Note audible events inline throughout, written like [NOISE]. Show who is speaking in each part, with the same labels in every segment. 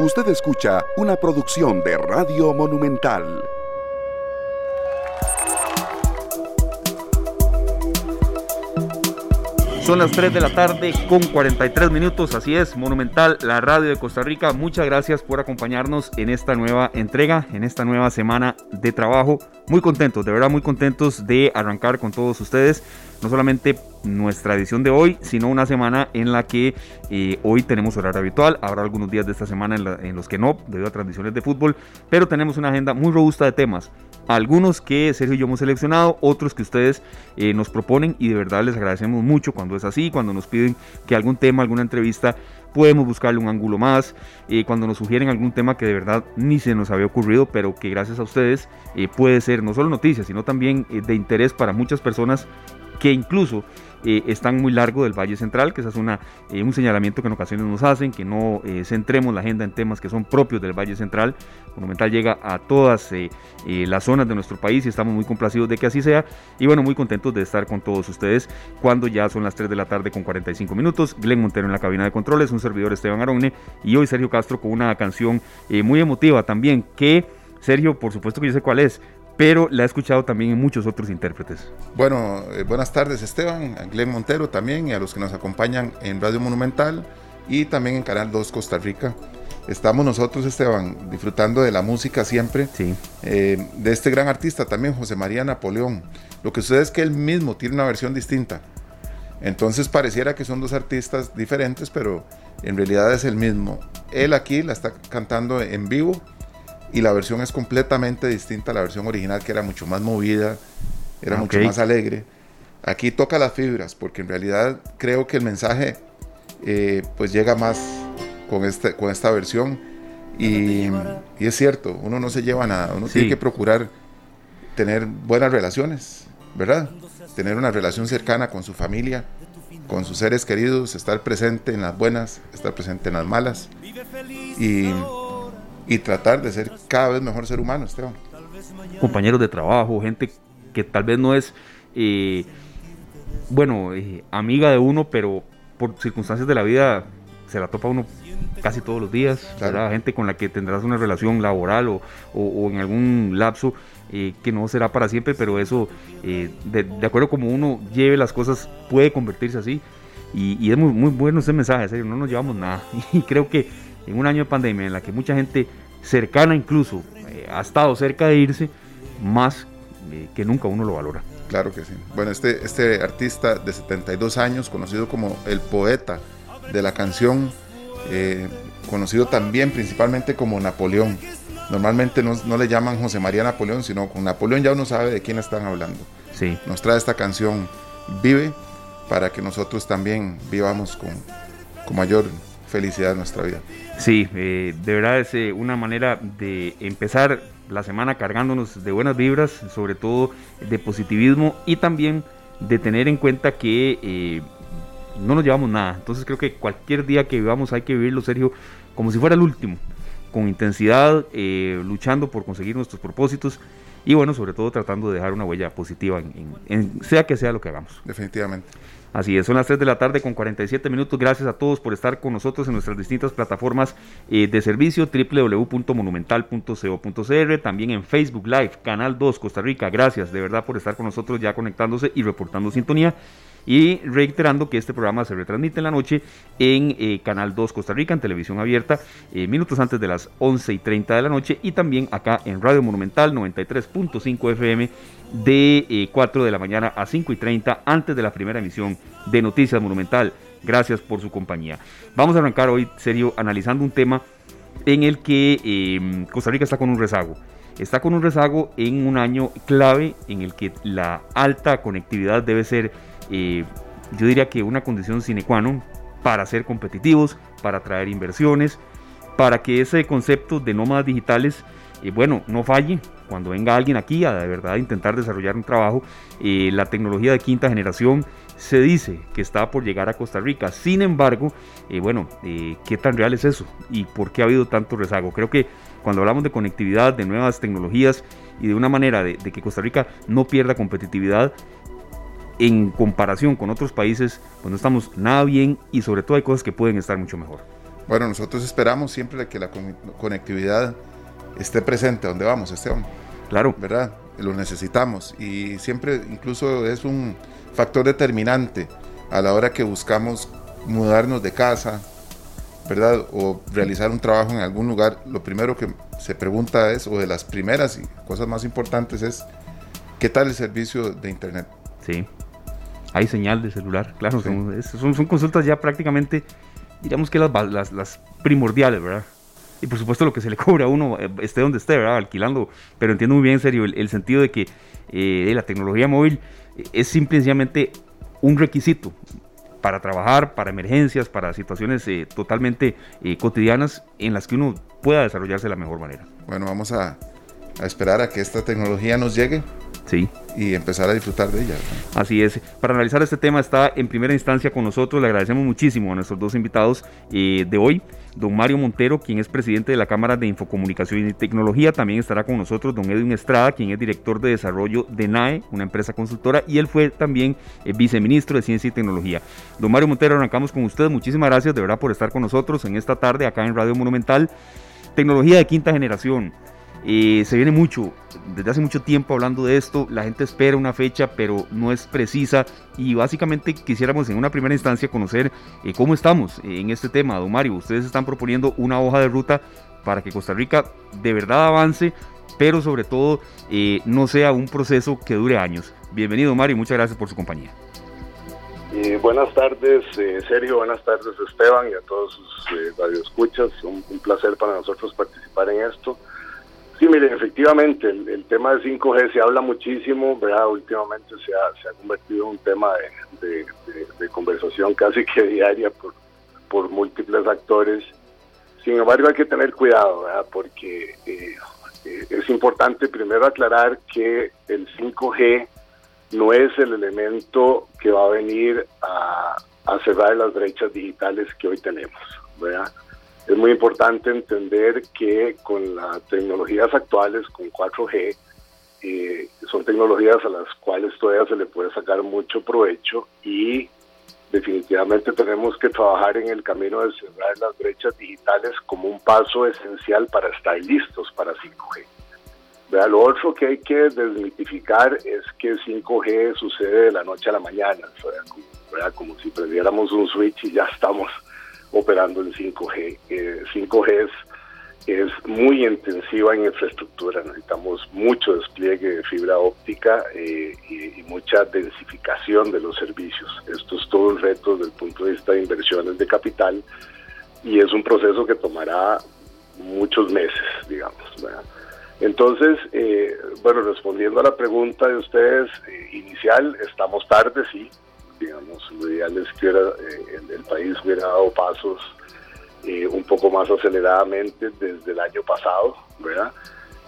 Speaker 1: Usted escucha una producción de Radio Monumental.
Speaker 2: Son las 3 de la tarde con 43 minutos, así es, Monumental, la radio de Costa Rica. Muchas gracias por acompañarnos en esta nueva entrega, en esta nueva semana de trabajo. Muy contentos, de verdad muy contentos de arrancar con todos ustedes no solamente nuestra edición de hoy, sino una semana en la que eh, hoy tenemos horario habitual. Habrá algunos días de esta semana en, los que no, debido a transmisiones de fútbol, pero tenemos una agenda muy robusta de temas. Algunos que Sergio y yo hemos seleccionado, otros que ustedes eh, nos proponen y de verdad les agradecemos mucho cuando es así, cuando nos piden que algún tema, alguna entrevista podemos buscarle un ángulo más, eh, cuando nos sugieren algún tema que de verdad ni se nos había ocurrido, pero que gracias a ustedes puede ser no solo noticia, sino también de interés para muchas personas que incluso eh, están muy largo del Valle Central, que ese es una, eh, un señalamiento que en ocasiones nos hacen, que no eh, centremos la agenda en temas que son propios del Valle Central. Monumental llega a todas las zonas de nuestro país y estamos muy complacidos de que así sea. Y bueno, muy contentos de estar con todos ustedes cuando ya son las 3 de la tarde con 45 minutos. Glenn Montero en la cabina de controles, un servidor Esteban Aronne y hoy Sergio Castro con una canción muy emotiva también que... Sergio, por supuesto que yo sé cuál es, pero la he escuchado también en muchos otros intérpretes.
Speaker 3: Bueno, eh, buenas tardes Esteban, a Glenn Montero también y a los que nos acompañan en Radio Monumental y también en Canal 2 Costa Rica. Estamos nosotros, Esteban, disfrutando de la música siempre,
Speaker 2: sí.
Speaker 3: Eh, de este gran artista también, José María Napoleón. Lo que sucede es que él mismo tiene una versión distinta. Entonces pareciera que son dos artistas diferentes, pero en realidad es el mismo. Él aquí la está cantando en vivo y la versión es completamente distinta a la versión original que era mucho más movida, era mucho más alegre. Aquí toca las fibras porque en realidad creo que el mensaje eh, pues llega más con, este, con esta versión. Y, y, es cierto, uno no se lleva nada, uno tiene que procurar tener buenas relaciones, ¿verdad? Tener una relación cercana con su familia, con sus seres queridos, estar presente en las buenas, estar presente en las malas. Y y tratar de ser cada vez mejor ser humano, Esteban.
Speaker 2: Compañeros de trabajo, gente que tal vez no es, eh, bueno, eh, amiga de uno, pero por circunstancias de la vida se la topa uno casi todos los días, gente con la que tendrás una relación laboral o, o, en algún lapso eh, que no será para siempre, pero eso, de, de, acuerdo como uno lleve las cosas, puede convertirse así. Y, y es muy, muy bueno ese mensaje, serio, no nos llevamos nada. [LAUGHS] Y creo que en un año de pandemia en la que mucha gente cercana incluso eh, ha estado cerca de irse, más eh, que nunca uno lo valora.
Speaker 3: Claro que sí. Bueno, este, este artista de 72 años, conocido como el poeta de la canción, eh, conocido también principalmente como Napoleón. Normalmente no, no, le llaman José María Napoleón, sino con Napoleón ya uno sabe de quién están hablando.
Speaker 2: Sí.
Speaker 3: Nos trae esta canción Vive para que nosotros también vivamos con, con mayor felicidad en nuestra vida.
Speaker 2: Sí, eh, de verdad es eh, una manera de empezar la semana cargándonos de buenas vibras, sobre todo de positivismo y también de tener en cuenta que eh, no nos llevamos nada. Entonces creo que cualquier día que vivamos hay que vivirlo, Sergio, como si fuera el último, con intensidad, luchando por conseguir nuestros propósitos y bueno, sobre todo tratando de dejar una huella positiva en sea que sea lo que hagamos.
Speaker 3: Definitivamente.
Speaker 2: Así es, son las 3 de la tarde con 47 minutos. Gracias a todos por estar con nosotros en nuestras distintas plataformas eh, de servicio www.monumental.co.cr, también en Facebook Live, Canal 2 Costa Rica. Gracias de verdad por estar con nosotros ya conectándose y reportando sintonía. Y reiterando que este programa se retransmite en la noche en eh, Canal 2 Costa Rica, en televisión abierta, eh, minutos antes de las 11 y 30 de la noche, y también acá en Radio Monumental 93.5 FM de 4 de la mañana a 5 y 30 antes de la primera emisión de Noticias Monumental. Gracias por su compañía. Vamos a arrancar hoy, serio, analizando un tema en el que em, Costa Rica está con un rezago. Está con un rezago en un año clave en el que la alta conectividad debe ser, yo diría que una condición sine qua non para ser competitivos, para atraer inversiones, para que ese concepto de nómadas digitales, eh, bueno, no falle, cuando venga alguien aquí a de verdad intentar desarrollar un trabajo, eh, la tecnología de quinta generación se dice que está por llegar a Costa Rica. Sin embargo, eh, bueno, eh, ¿qué tan real es eso? ¿Y por qué ha habido tanto rezago? Creo que cuando hablamos de conectividad, de nuevas tecnologías y de una manera de que Costa Rica no pierda competitividad, en comparación con otros países, pues no estamos nada bien y sobre todo hay cosas que pueden estar mucho mejor.
Speaker 3: Bueno, nosotros esperamos siempre que la conectividad esté presente donde vamos, Esteban.
Speaker 2: Claro.
Speaker 3: ¿Verdad? Lo necesitamos y siempre incluso es un factor determinante a la hora que buscamos mudarnos de casa, ¿verdad? O realizar un trabajo en algún lugar. Lo primero que se pregunta es, o de las primeras cosas más importantes es, ¿qué tal el servicio de Internet?
Speaker 2: Sí. Hay señal de celular, claro. Son, son, consultas ya prácticamente, digamos que las, las, primordiales, ¿verdad? Y por supuesto lo que se le [LAUGHS] cobra a uno, eh, esté donde esté, ¿verdad? Alquilando. Pero entiendo muy bien en serio el, sentido de que eh, la tecnología móvil es simplemente un requisito para trabajar, para emergencias, para situaciones eh, totalmente cotidianas en las que uno pueda desarrollarse de la mejor manera.
Speaker 3: Bueno, vamos a, a esperar a que esta tecnología nos llegue
Speaker 2: Sí.
Speaker 3: Y empezar a disfrutar de ella.
Speaker 2: Así es. Para analizar este tema está en primera instancia con nosotros. Le agradecemos muchísimo a nuestros dos invitados eh, de hoy. Don Mario Montero, quien es presidente de la Cámara de Infocomunicación y Tecnología. También estará con nosotros don Edwin Estrada, quien es director de desarrollo de NAE, una empresa consultora. Y él fue también eh, viceministro de Ciencia y Tecnología. Don Mario Montero, arrancamos con usted. Muchísimas gracias de verdad por estar con nosotros en esta tarde acá en Radio Monumental. Tecnología de quinta generación se viene mucho, desde hace mucho tiempo hablando de esto, la gente espera una fecha, pero no es precisa y básicamente quisiéramos en una primera instancia conocer eh, cómo estamos en este tema. Don Mario, ustedes están proponiendo una hoja de ruta para que Costa Rica de verdad avance, pero sobre todo eh, no sea un proceso que dure años. Bienvenido Mario, muchas gracias por su compañía.
Speaker 4: buenas tardes, eh, Sergio, buenas tardes, Esteban, y a todos sus radioescuchas. Un, un placer para nosotros participar en esto. Sí, miren, efectivamente, el, tema de 5G se habla muchísimo, ¿verdad? Últimamente se ha, se ha convertido en un tema de, conversación casi que [LAUGHS] diaria por, por múltiples actores. Sin embargo, hay que tener cuidado, ¿verdad? Porque eh, eh, es importante primero aclarar que el 5G no es el elemento que va a venir a, a cerrar las brechas digitales que hoy tenemos, ¿verdad? Es muy importante entender que con las tecnologías actuales, con 4G, eh, son tecnologías a las cuales todavía se le puede sacar mucho provecho y definitivamente tenemos que trabajar en el camino de cerrar las brechas digitales como un paso esencial para estar listos para 5G. Lo otro que hay que desmitificar es que 5G sucede de la noche a la mañana, como, como si prendiéramos un switch y ya estamos operando en 5G. 5G eh, es, muy intensiva en infraestructura, necesitamos mucho despliegue de fibra óptica eh, y, mucha densificación de los servicios. Esto es todo un reto desde el punto de vista de inversiones de capital y es un proceso que tomará muchos meses, digamos. Entonces, eh, bueno, respondiendo a la pregunta de ustedes inicial, estamos tarde, sí, digamos, lo ideal es que eh, el, país hubiera dado pasos eh, un poco más aceleradamente desde el año pasado, ¿verdad?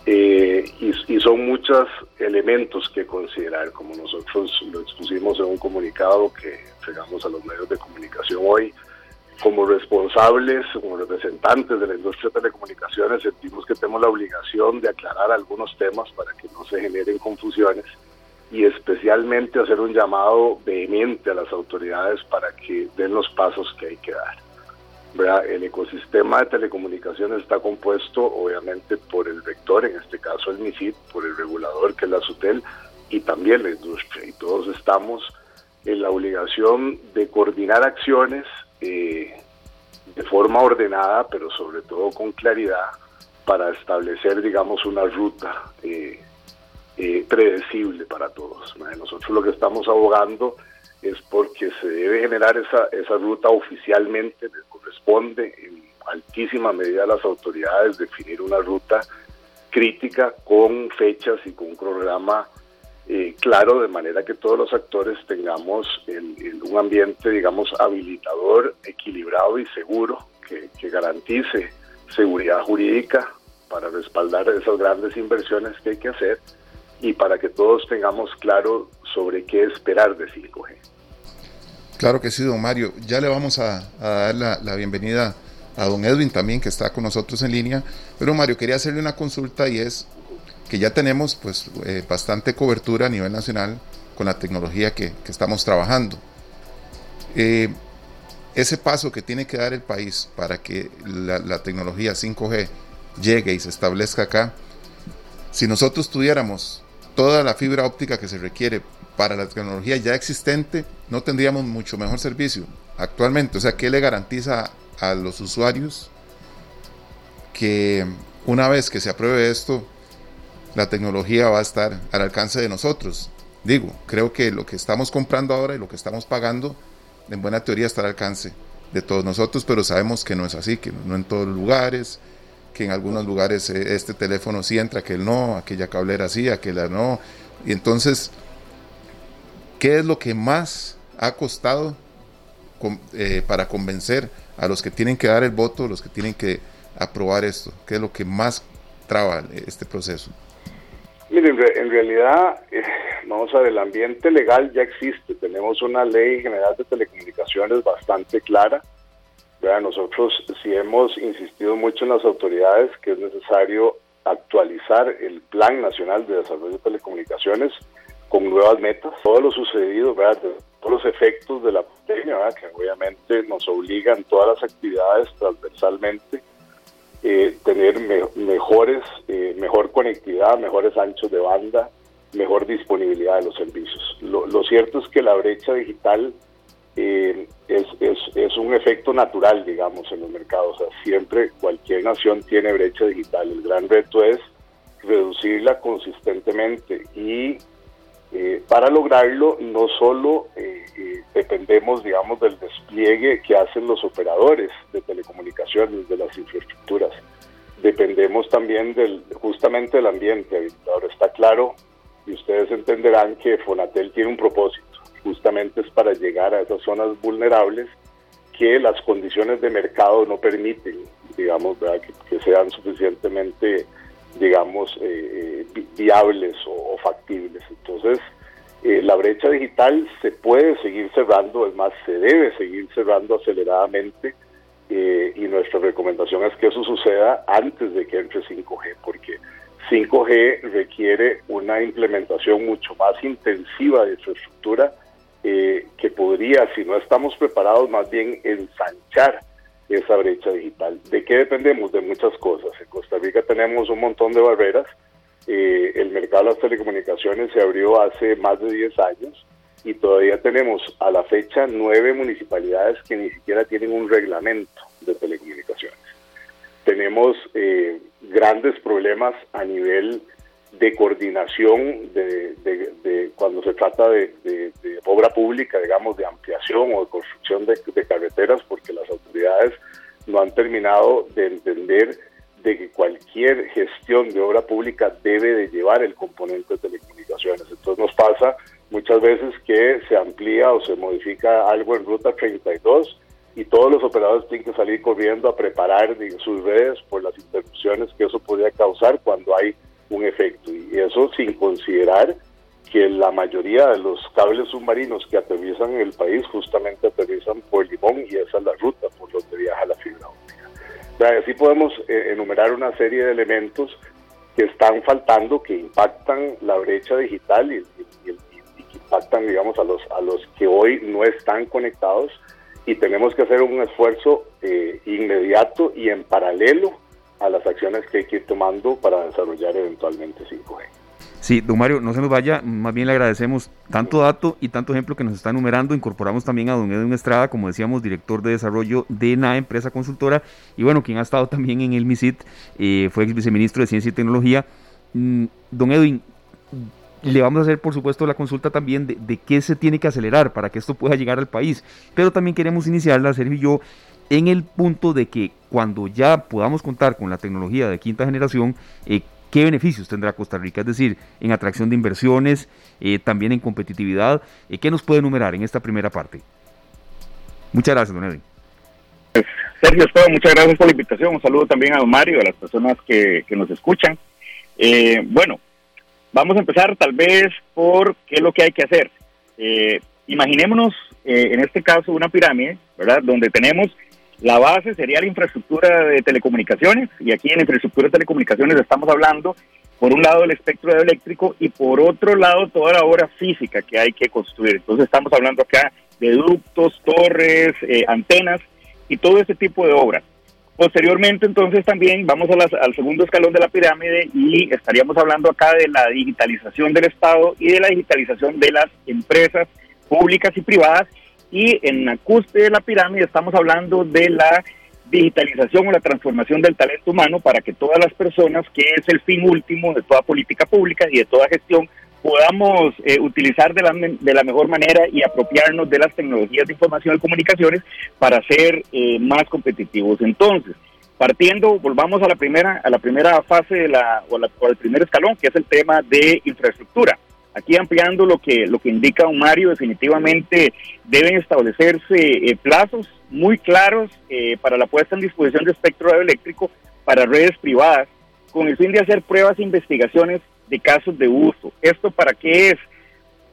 Speaker 4: Eh, y, son muchos elementos que considerar, como nosotros lo expusimos en un comunicado que entregamos a los medios de comunicación hoy. Como responsables, como representantes de la industria de telecomunicaciones, sentimos que tenemos la obligación de aclarar algunos temas para que no se generen confusiones y especialmente hacer un llamado vehemente a las autoridades para que den los pasos que hay que dar. El ecosistema de telecomunicaciones está compuesto obviamente por el vector, en este caso el MISID, por el regulador que es la SUTEL y también la industria. Y todos estamos en la obligación de coordinar acciones eh, de forma ordenada, pero sobre todo con claridad, para establecer, digamos, una ruta eh, eh, predecible para todos. Nosotros lo que estamos abogando es porque se debe generar esa, esa ruta oficialmente, le corresponde en altísima medida a las autoridades definir una ruta crítica con fechas y con un programa eh, claro, de manera que todos los actores tengamos un ambiente, digamos, habilitador, equilibrado y seguro, que, que garantice seguridad jurídica para respaldar esas grandes inversiones que hay que hacer y para que todos tengamos claro sobre qué esperar de 5G.
Speaker 3: Claro que sí, don Mario. Ya le vamos a, dar la, bienvenida a don Edwin también, que está con nosotros en línea. Pero Mario, quería hacerle una consulta y es que ya tenemos pues eh, bastante cobertura a nivel nacional con la tecnología que, estamos trabajando. Eh, ese paso que tiene que dar el país para que la, tecnología 5G llegue y se establezca acá, si nosotros tuviéramos toda la fibra óptica que se requiere para la tecnología ya existente, no tendríamos mucho mejor servicio actualmente. O sea, ¿qué le garantiza a los usuarios que una vez que se apruebe esto, la tecnología va a estar al alcance de nosotros? Digo, creo que lo que estamos comprando ahora y lo que estamos pagando en buena teoría está al alcance de todos nosotros, pero sabemos que no es así, que no en todos los lugares, que en algunos lugares eh, este teléfono sí entra, que no, aquella cablera sí, aquella no. Y entonces, ¿qué es lo que más ha costado eh, para convencer a los que tienen que dar el voto, los que tienen que aprobar esto? ¿Qué es lo que más traba este proceso?
Speaker 4: Miren, en realidad, eh, vamos a ver, el ambiente legal ya existe. Tenemos una ley general de telecomunicaciones bastante clara. Nosotros sí hemos insistido mucho en las autoridades que es necesario actualizar el Plan Nacional de Desarrollo de Telecomunicaciones con nuevas metas. Todo lo sucedido, ¿verdad? todos los efectos de la pandemia, que obviamente nos obligan todas las actividades transversalmente eh, tener mejores, eh, mejor conectividad, mejores anchos de banda, mejor disponibilidad de los servicios. Lo, cierto es que la brecha digital eh, es, es, un efecto natural, digamos, en los mercados. Siempre cualquier nación tiene brecha digital. El gran reto es reducirla consistentemente y eh, para lograrlo, no solo eh, dependemos, digamos, del despliegue que hacen los operadores de telecomunicaciones, de las infraestructuras, dependemos también del, justamente del ambiente. Ahora está claro, y ustedes entenderán que Fonatel tiene un propósito, justamente es para llegar a esas zonas vulnerables que las condiciones de mercado no permiten, digamos, que, sean suficientemente digamos, eh, eh, viables o, factibles. Entonces, eh, la brecha digital se puede seguir cerrando, es más, se debe seguir cerrando aceleradamente y nuestra recomendación es que eso suceda antes de que entre 5G, porque 5G requiere una implementación mucho más intensiva de infraestructura que podría, si no estamos preparados, más bien ensanchar esa brecha digital. ¿De qué dependemos? De muchas cosas. En Costa Rica tenemos un montón de barreras. Eh, el mercado de las telecomunicaciones se abrió hace más de 10 años y todavía tenemos a la fecha nueve municipalidades que ni siquiera tienen un reglamento de telecomunicaciones. Tenemos eh, grandes problemas a nivel de coordinación de, cuando se trata de, obra pública, digamos, de ampliación o de construcción de, carreteras, porque las autoridades no han terminado de entender de que cualquier gestión de obra pública debe de llevar el componente de telecomunicaciones. Entonces nos pasa muchas veces que se amplía o se modifica algo en Ruta 32 y todos los operadores tienen que salir corriendo a preparar sus redes por las interrupciones que eso podría causar cuando hay un efecto. Y eso sin considerar que la mayoría de los cables submarinos que en el país justamente aterrizan por Limón y esa es la ruta por donde viaja la fibra óptica. O así podemos eh, enumerar una serie de elementos que están faltando, que impactan la brecha digital y, que impactan, digamos, a los, a los que hoy no están conectados y tenemos que hacer un esfuerzo eh, inmediato y en paralelo a las acciones que hay que ir tomando para desarrollar eventualmente 5G.
Speaker 2: Sí, don Mario, no se nos vaya, más bien le agradecemos tanto dato y tanto ejemplo que nos está enumerando. Incorporamos también a don Edwin Estrada, como decíamos, director de desarrollo de una empresa consultora, y bueno, quien ha estado también en el MISIT, eh, fue ex viceministro de Ciencia y Tecnología. Mm, don Edwin, le vamos a hacer, por supuesto, la consulta también de, de, qué se tiene que acelerar para que esto pueda llegar al país, pero también queremos iniciarla, Sergio y yo, en el punto de que cuando ya podamos contar con la tecnología de quinta generación, eh, ¿qué beneficios tendrá Costa Rica? Es decir, en atracción de inversiones, eh, también en competitividad. Eh, ¿Qué nos puede enumerar en esta primera parte? Muchas gracias, don Edwin.
Speaker 5: Sergio, muchas gracias por la invitación. Un saludo también a don Mario, a las personas que, nos escuchan. bueno, vamos a empezar tal vez por qué es lo que hay que hacer. imaginémonos en este caso una pirámide, ¿verdad? Donde tenemos la base sería la infraestructura de telecomunicaciones y aquí en infraestructura de telecomunicaciones estamos hablando por un lado el espectro eléctrico y por otro lado toda la obra física que hay que construir. Entonces estamos hablando acá de ductos, torres, eh, antenas y todo ese tipo de obras. Posteriormente, entonces, también vamos al segundo escalón de la pirámide y estaríamos hablando acá de la digitalización del Estado y de la digitalización de las empresas públicas y privadas. Y en la cúspide de la pirámide estamos hablando de la digitalización o la transformación del talento humano para que todas las personas, que es el fin último de toda política pública y de toda gestión, podamos eh, utilizar de la, de la mejor manera y apropiarnos de las tecnologías de información y comunicaciones para ser eh, más competitivos. Entonces, partiendo, volvamos a la primera, a la primera fase de la, o, la, el primer escalón, que es el tema de infraestructura. Aquí ampliando lo que, lo que indica un Mario, definitivamente deben establecerse eh, plazos muy claros para la puesta en disposición de espectro radioeléctrico para redes privadas, con el fin de hacer pruebas e investigaciones de casos de uso. ¿Esto para qué es?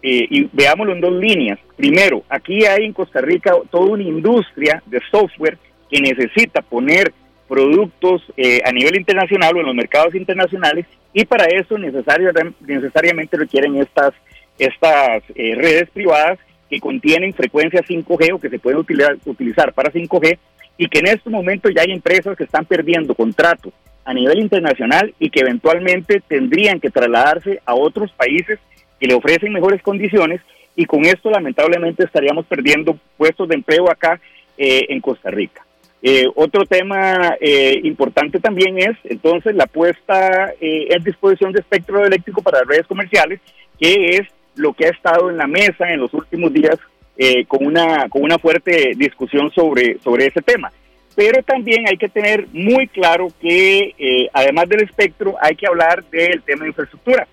Speaker 5: Eh, y veámoslo en dos líneas. Primero, aquí hay en Costa Rica toda una industria de software que necesita poner productos eh, a nivel internacional o en los mercados internacionales y para eso necesariamente requieren estas, estas eh, redes privadas que contienen frecuencias 5G o que se pueden utilizar, utilizar para 5G y que en este momento ya hay empresas que están perdiendo contratos a nivel internacional y que eventualmente tendrían que trasladarse a otros países que le ofrecen mejores condiciones y con esto lamentablemente estaríamos perdiendo puestos de empleo acá eh, en Costa Rica. Eh, otro tema eh, importante también es entonces la puesta en disposición de espectro eléctrico para redes comerciales, que es lo que ha estado en la mesa en los últimos días con, una, con una fuerte discusión sobre, sobre ese tema pero también hay que tener muy claro que eh, además del espectro hay que hablar del tema de infraestructura,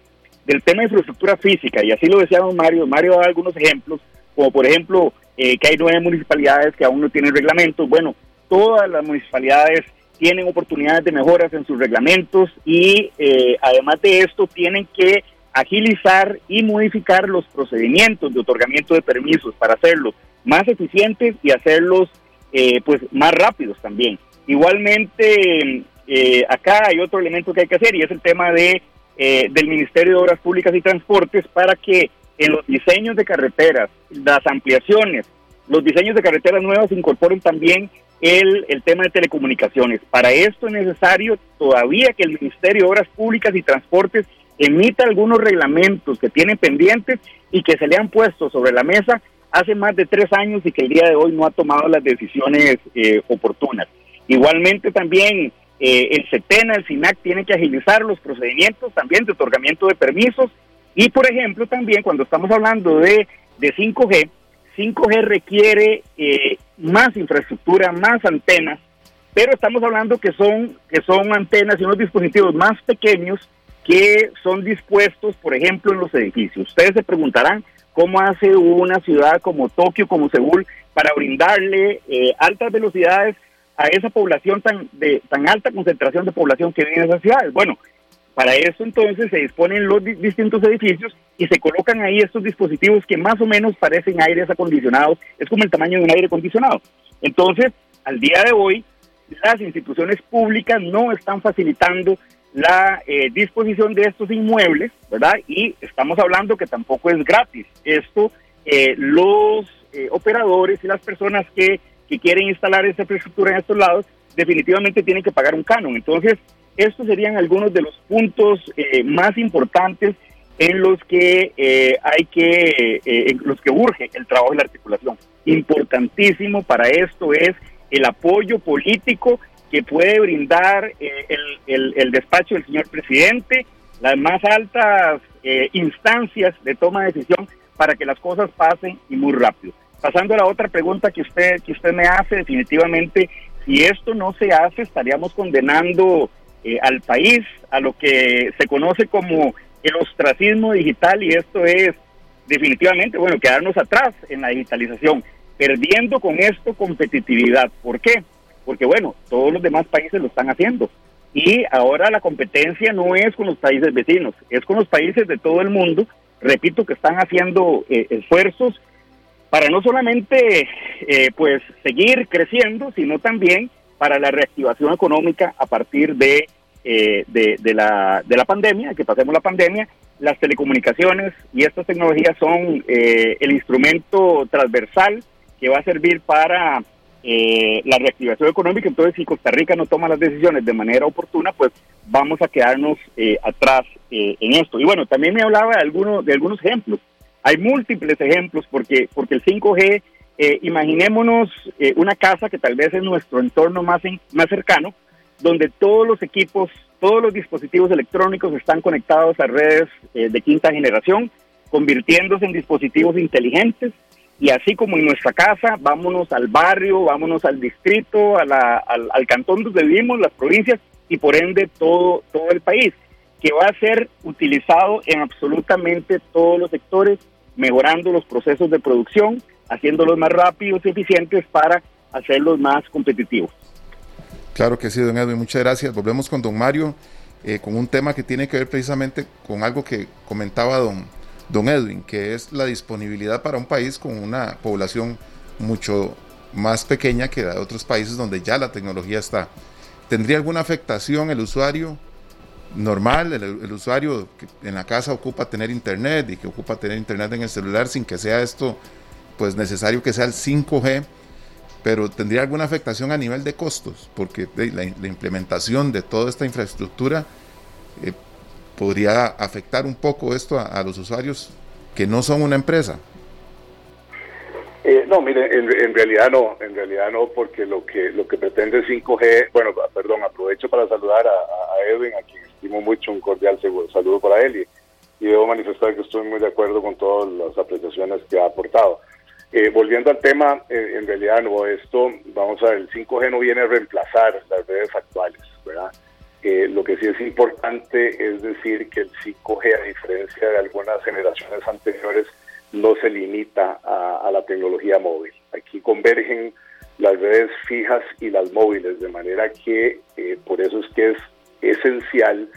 Speaker 5: del tema de infraestructura física, y así lo decía Mario, Mario da algunos ejemplos, como por ejemplo eh, que hay nueve municipalidades que aún no tienen reglamentos, bueno, todas las municipalidades tienen oportunidades de mejoras en sus reglamentos y eh, además de esto tienen que agilizar y modificar los procedimientos de otorgamiento de permisos para hacerlos más eficientes y hacerlos eh, pues más rápidos también. Igualmente, eh, acá hay otro elemento que hay que hacer y es el tema de eh, del Ministerio de Obras Públicas y Transportes para que en los diseños de carreteras, las ampliaciones, los diseños de carreteras nuevas incorporen también el, el tema de telecomunicaciones. Para esto es necesario todavía que el Ministerio de Obras Públicas y Transportes emita algunos reglamentos que tienen pendientes y que se le han puesto sobre la mesa hace más de tres años y que el día de hoy no ha tomado las decisiones eh, oportunas. Igualmente también eh, el CETENA, el SINAC tiene que agilizar los procedimientos también de otorgamiento de permisos y por ejemplo también cuando estamos hablando de, de 5G, 5G requiere eh, más infraestructura, más antenas, pero estamos hablando que son, que son antenas y unos dispositivos más pequeños que son dispuestos, por ejemplo, en los edificios. Ustedes se preguntarán, cómo hace una ciudad como Tokio, como Seúl, para brindarle eh, altas velocidades a esa población tan de tan alta concentración de población que vive en esas ciudades. Bueno, para eso entonces se disponen los distintos edificios y se colocan ahí estos dispositivos que más o menos parecen aires acondicionados, es como el tamaño de un aire acondicionado. Entonces, al día de hoy, las instituciones públicas no están facilitando la eh, disposición de estos inmuebles, ¿verdad? Y estamos hablando que tampoco es gratis. Esto, eh, los eh, operadores y las personas que, que, quieren instalar esa infraestructura en estos lados, definitivamente tienen que pagar un canon. Entonces, estos serían algunos de los puntos más importantes en los que hay que, en los que urge el trabajo y la articulación. Importantísimo para esto es el apoyo político que puede brindar eh, el, despacho del señor presidente, las más altas eh, instancias de toma de decisión para que las cosas pasen y muy rápido. Pasando a la otra pregunta que usted, que usted me hace, definitivamente, si esto no se hace, estaríamos condenando eh, al país a lo que se conoce como el ostracismo digital y esto es definitivamente, bueno, quedarnos atrás en la digitalización, perdiendo con esto competitividad. ¿Por qué? Porque bueno, todos los demás países lo están haciendo. Y ahora la competencia no es con los países vecinos, es con los países de todo el mundo, repito, que están haciendo eh, esfuerzos para no solamente eh, pues seguir creciendo, sino también para la reactivación económica a partir de, eh, de, la, de la pandemia, que pasemos la pandemia, las telecomunicaciones y estas tecnologías son eh, el instrumento transversal que va a servir para eh, la reactivación económica. Entonces, si Costa Rica no toma las decisiones de manera oportuna, pues vamos a quedarnos eh, atrás en esto. Y bueno, también me hablaba de algunos, de algunos ejemplos. Hay múltiples ejemplos porque, porque el 5G, imaginémonos una casa que tal vez es nuestro entorno más, más cercano, donde todos los equipos todos los dispositivos electrónicos están conectados a redes eh, de quinta generación, convirtiéndose en dispositivos inteligentes. Y así como en nuestra casa, vámonos al barrio, vámonos al distrito, al, al, cantón donde vivimos, las provincias y por ende todo, todo el país, que va a ser utilizado en absolutamente todos los sectores, mejorando los procesos de producción, haciéndolos más rápidos y eficientes para hacerlos más competitivos.
Speaker 3: Claro que sí, don Edwin, muchas gracias. Volvemos con don Mario, eh, con un tema que tiene que ver precisamente con algo que comentaba don, don Edwin, que es la disponibilidad para un país con una población mucho más pequeña que la de otros países donde ya la tecnología está. ¿Tendría alguna afectación el usuario normal, el, usuario que en la casa ocupa tener internet y que ocupa tener internet en el celular sin que sea esto pues necesario que sea el 5G? pero tendría alguna afectación a nivel de costos, porque la, implementación de toda esta infraestructura eh, podría afectar un poco esto a, los usuarios que no son una empresa.
Speaker 4: Eh, no, mire, en, realidad no, en realidad no, porque lo que lo que pretende 5G, bueno, perdón, aprovecho para saludar a, Edwin, a quien estimo mucho, un cordial saludo para él y, y debo manifestar que estoy muy de acuerdo con todas las apreciaciones que ha aportado. Eh, volviendo al tema, eh, en realidad no, esto, vamos a ver, el 5G no viene a reemplazar las redes actuales, ¿verdad? Eh, lo que sí es importante es decir que el 5G, a diferencia de algunas generaciones anteriores, no se limita a, la tecnología móvil. Aquí convergen las redes fijas y las móviles, de manera que por eso es que es esencial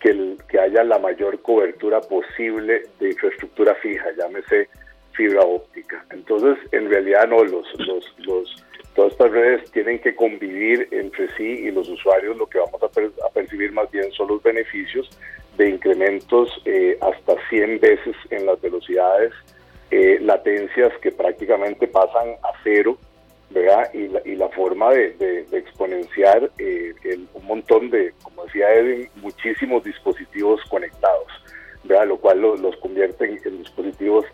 Speaker 4: que, que haya la mayor cobertura posible de infraestructura fija, llámese fibra óptica. Entonces, en realidad no, los, los, los, todas estas redes tienen que convivir entre sí y los usuarios lo que vamos a, percibir más bien son los beneficios de incrementos eh, hasta 100 veces en las velocidades, eh, latencias que prácticamente pasan a cero, ¿verdad? Y la, y la forma de, exponenciar eh, un montón de, como decía Edwin, muchísimos dispositivos conectados, ¿verdad? Lo cual los convierte en, dispositivos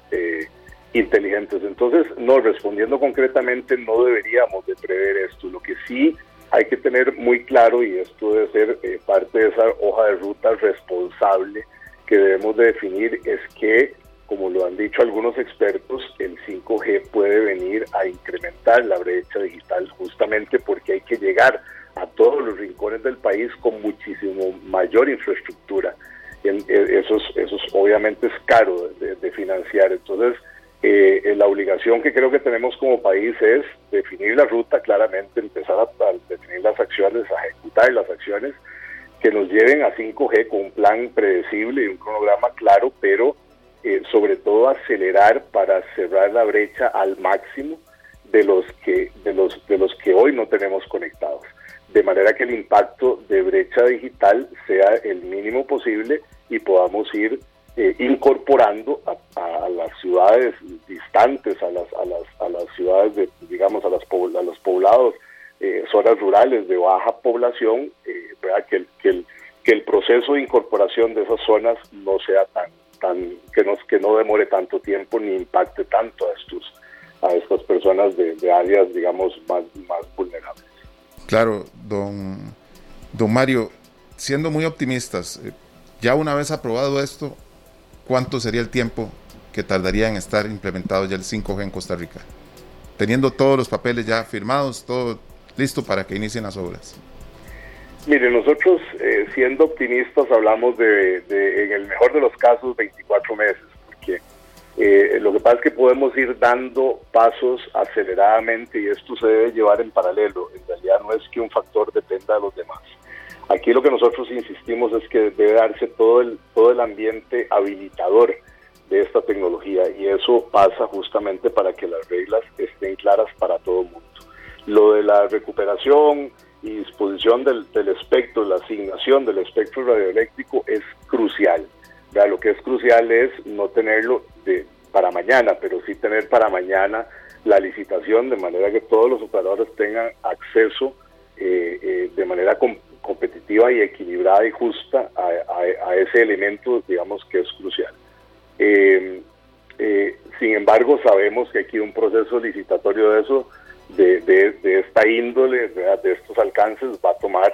Speaker 4: inteligentes. Entonces, no, respondiendo concretamente, no deberíamos de prever esto. Lo que sí hay que tener muy claro, y esto debe ser eh, parte de esa hoja de ruta responsable que debemos de definir, es que, como lo han dicho algunos expertos, el 5G puede venir a incrementar la brecha digital justamente porque hay que llegar a todos los rincones del país con muchísimo mayor infraestructura. Eso, es, eso obviamente es caro de, de financiar. Entonces, eh, la obligación que creo que tenemos como país es definir la ruta claramente, empezar a, definir las acciones, a ejecutar las acciones que nos lleven a 5G con un plan predecible y un cronograma claro, pero eh, sobre todo acelerar para cerrar la brecha al máximo de los que de los de los que hoy no tenemos conectados, de manera que el impacto de brecha digital sea el mínimo posible y podamos ir eh, incorporando a, las ciudades distantes, a las, a las, a las ciudades, de, digamos, a, las, a los poblados, eh, zonas rurales de baja población, eh, Que, el, que, el, que el proceso de incorporación de esas zonas no sea tan, tan que, nos, que no demore tanto tiempo ni impacte tanto a, estos, a estas personas de, de áreas, digamos, más, más vulnerables.
Speaker 3: Claro, don, don Mario, siendo muy optimistas, ya una vez aprobado esto, ¿cuánto sería el tiempo que tardaría en estar implementado ya el 5G en Costa Rica? Teniendo todos los papeles ya firmados, todo listo para que inicien las obras.
Speaker 4: Mire, nosotros eh, siendo optimistas hablamos de, en el mejor de los casos, 24 meses, porque eh, lo que pasa es que podemos ir dando pasos aceleradamente y esto se debe llevar en paralelo. En realidad no es que un factor dependa de los demás. Aquí lo que nosotros insistimos es que debe darse todo el, todo el ambiente habilitador de esta tecnología y eso pasa justamente para que las reglas estén claras para todo el mundo. Lo de la recuperación y disposición del, del espectro, la asignación del espectro radioeléctrico es crucial. lo que es crucial es no tenerlo de, para mañana, pero sí tener para mañana la licitación de manera que todos los operadores tengan acceso eh, eh, de manera competitiva y equilibrada y justa a, ese elemento, digamos, que es crucial. Eh, sin embargo, sabemos que aquí un proceso licitatorio de eso, de, de esta índole, de estos alcances, va a tomar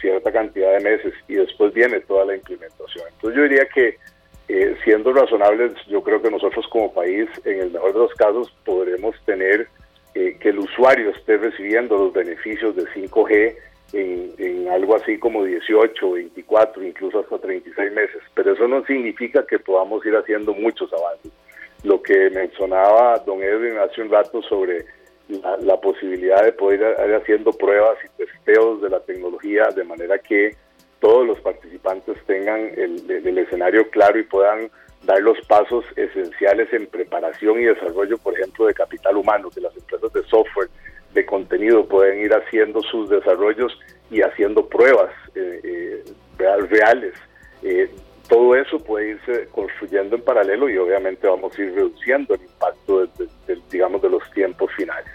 Speaker 4: cierta cantidad de meses y después viene toda la implementación. Entonces yo diría que eh, siendo razonables, yo creo que nosotros como país, en el mejor de los casos, podremos tener eh, que el usuario esté recibiendo los beneficios de 5G en, algo así como 18, 24, incluso hasta 36 meses. Pero eso no significa que podamos ir haciendo muchos avances. Lo que mencionaba don Edwin hace un rato sobre la, posibilidad de poder ir haciendo pruebas y testeos de la tecnología de manera que todos los participantes tengan el, escenario claro y puedan dar los pasos esenciales en preparación y desarrollo, por ejemplo, de capital humano, que las empresas de software, de contenido pueden ir haciendo sus desarrollos y haciendo pruebas eh, eh, reales. Eh, todo eso puede irse construyendo en paralelo y obviamente vamos a ir reduciendo el impacto, digamos, de los tiempos finales.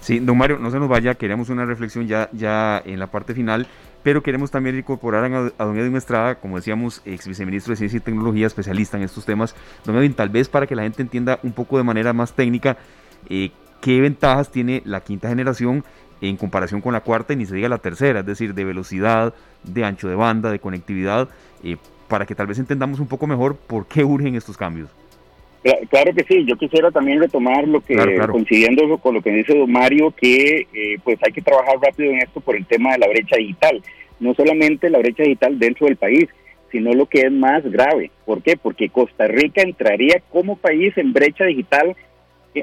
Speaker 2: Sí, don Mario, no se nos vaya, queremos una reflexión ya, ya en la parte final, pero queremos también incorporar a, don Edwin Estrada, como decíamos, ex viceministro de Ciencia y Tecnología, especialista en estos temas. Don Edwin, tal vez para que la gente entienda un poco de manera más técnica eh, qué ventajas tiene la quinta generación en comparación con la cuarta y ni se diga la tercera, es decir, de velocidad, de ancho de banda, de conectividad, eh, para que tal vez entendamos un poco mejor por qué urgen estos cambios.
Speaker 5: Claro que sí, yo quisiera también retomar lo que, coincidiendo con lo que dice don Mario, que eh, pues hay que trabajar rápido en esto por el tema de la brecha digital. No solamente la brecha digital dentro del país, sino lo que es más grave. ¿Por qué? Porque Costa Rica entraría como país en brecha digital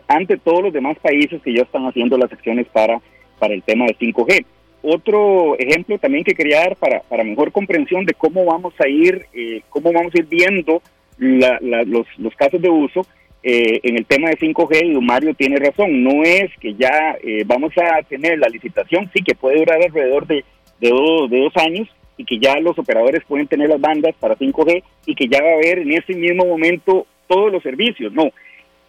Speaker 5: ante todos los demás países que ya están haciendo las acciones para, para el tema de 5G. Otro ejemplo también que quería dar para, para mejor comprensión de cómo vamos a ir, eh, cómo vamos a ir viendo los, los, casos de uso eh, en el tema de 5G, y Mario tiene razón, no es que ya eh, vamos a tener la licitación, sí que puede durar alrededor de, de, dos, de dos años y que ya los operadores pueden tener las bandas para 5G y que ya va a haber en ese mismo momento todos los servicios, no.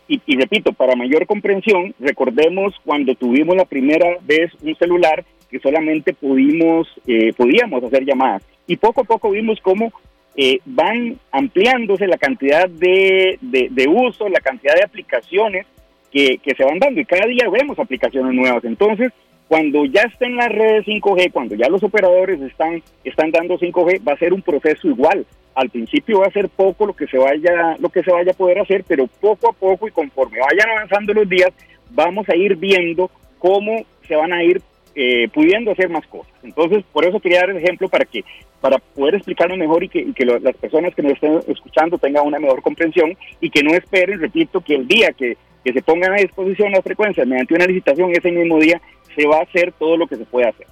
Speaker 5: Y, y repito, para mayor comprensión, recordemos cuando tuvimos la primera vez un celular que solamente pudimos, eh, podíamos hacer llamadas. Y poco a poco vimos cómo eh, van ampliándose la cantidad de, de, uso, la cantidad de aplicaciones que, que, se van dando y cada día vemos aplicaciones nuevas. Entonces, cuando ya estén las redes 5G, cuando ya los operadores están, están dando 5G, va a ser un proceso igual. Al principio va a ser poco lo que se vaya, lo que se vaya a poder hacer, pero poco a poco y conforme vayan avanzando los días, vamos a ir viendo cómo se van a ir eh, pudiendo hacer más cosas. Entonces, por eso quería dar el ejemplo para que para poder explicarlo mejor y que, las personas que nos estén escuchando tengan una mejor comprensión y que no esperen, repito, que el día que, se pongan a disposición las frecuencias mediante una licitación, ese mismo día se va a hacer todo lo que se puede hacer.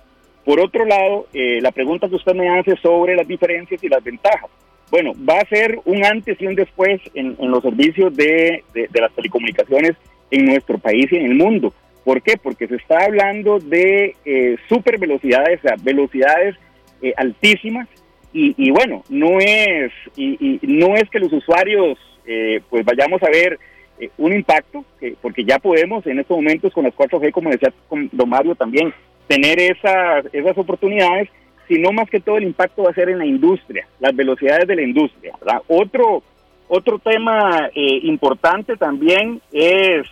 Speaker 5: Por otro lado, eh, la pregunta que usted me hace sobre las diferencias y las ventajas. Bueno, va a ser un antes y un después en, los servicios de, de las telecomunicaciones en nuestro país y en el mundo. ¿Por qué? Porque se está hablando de eh, super velocidades, o sea, velocidades eh, altísimas y, bueno, no es y, no es que los usuarios eh, pues vayamos a ver eh, un impacto, porque ya podemos en estos momentos con las 4G, como decía con Don Mario también, tener esas, esas oportunidades, sino más que todo el impacto va a ser en la industria, las velocidades de la industria. Otro, otro tema importante también es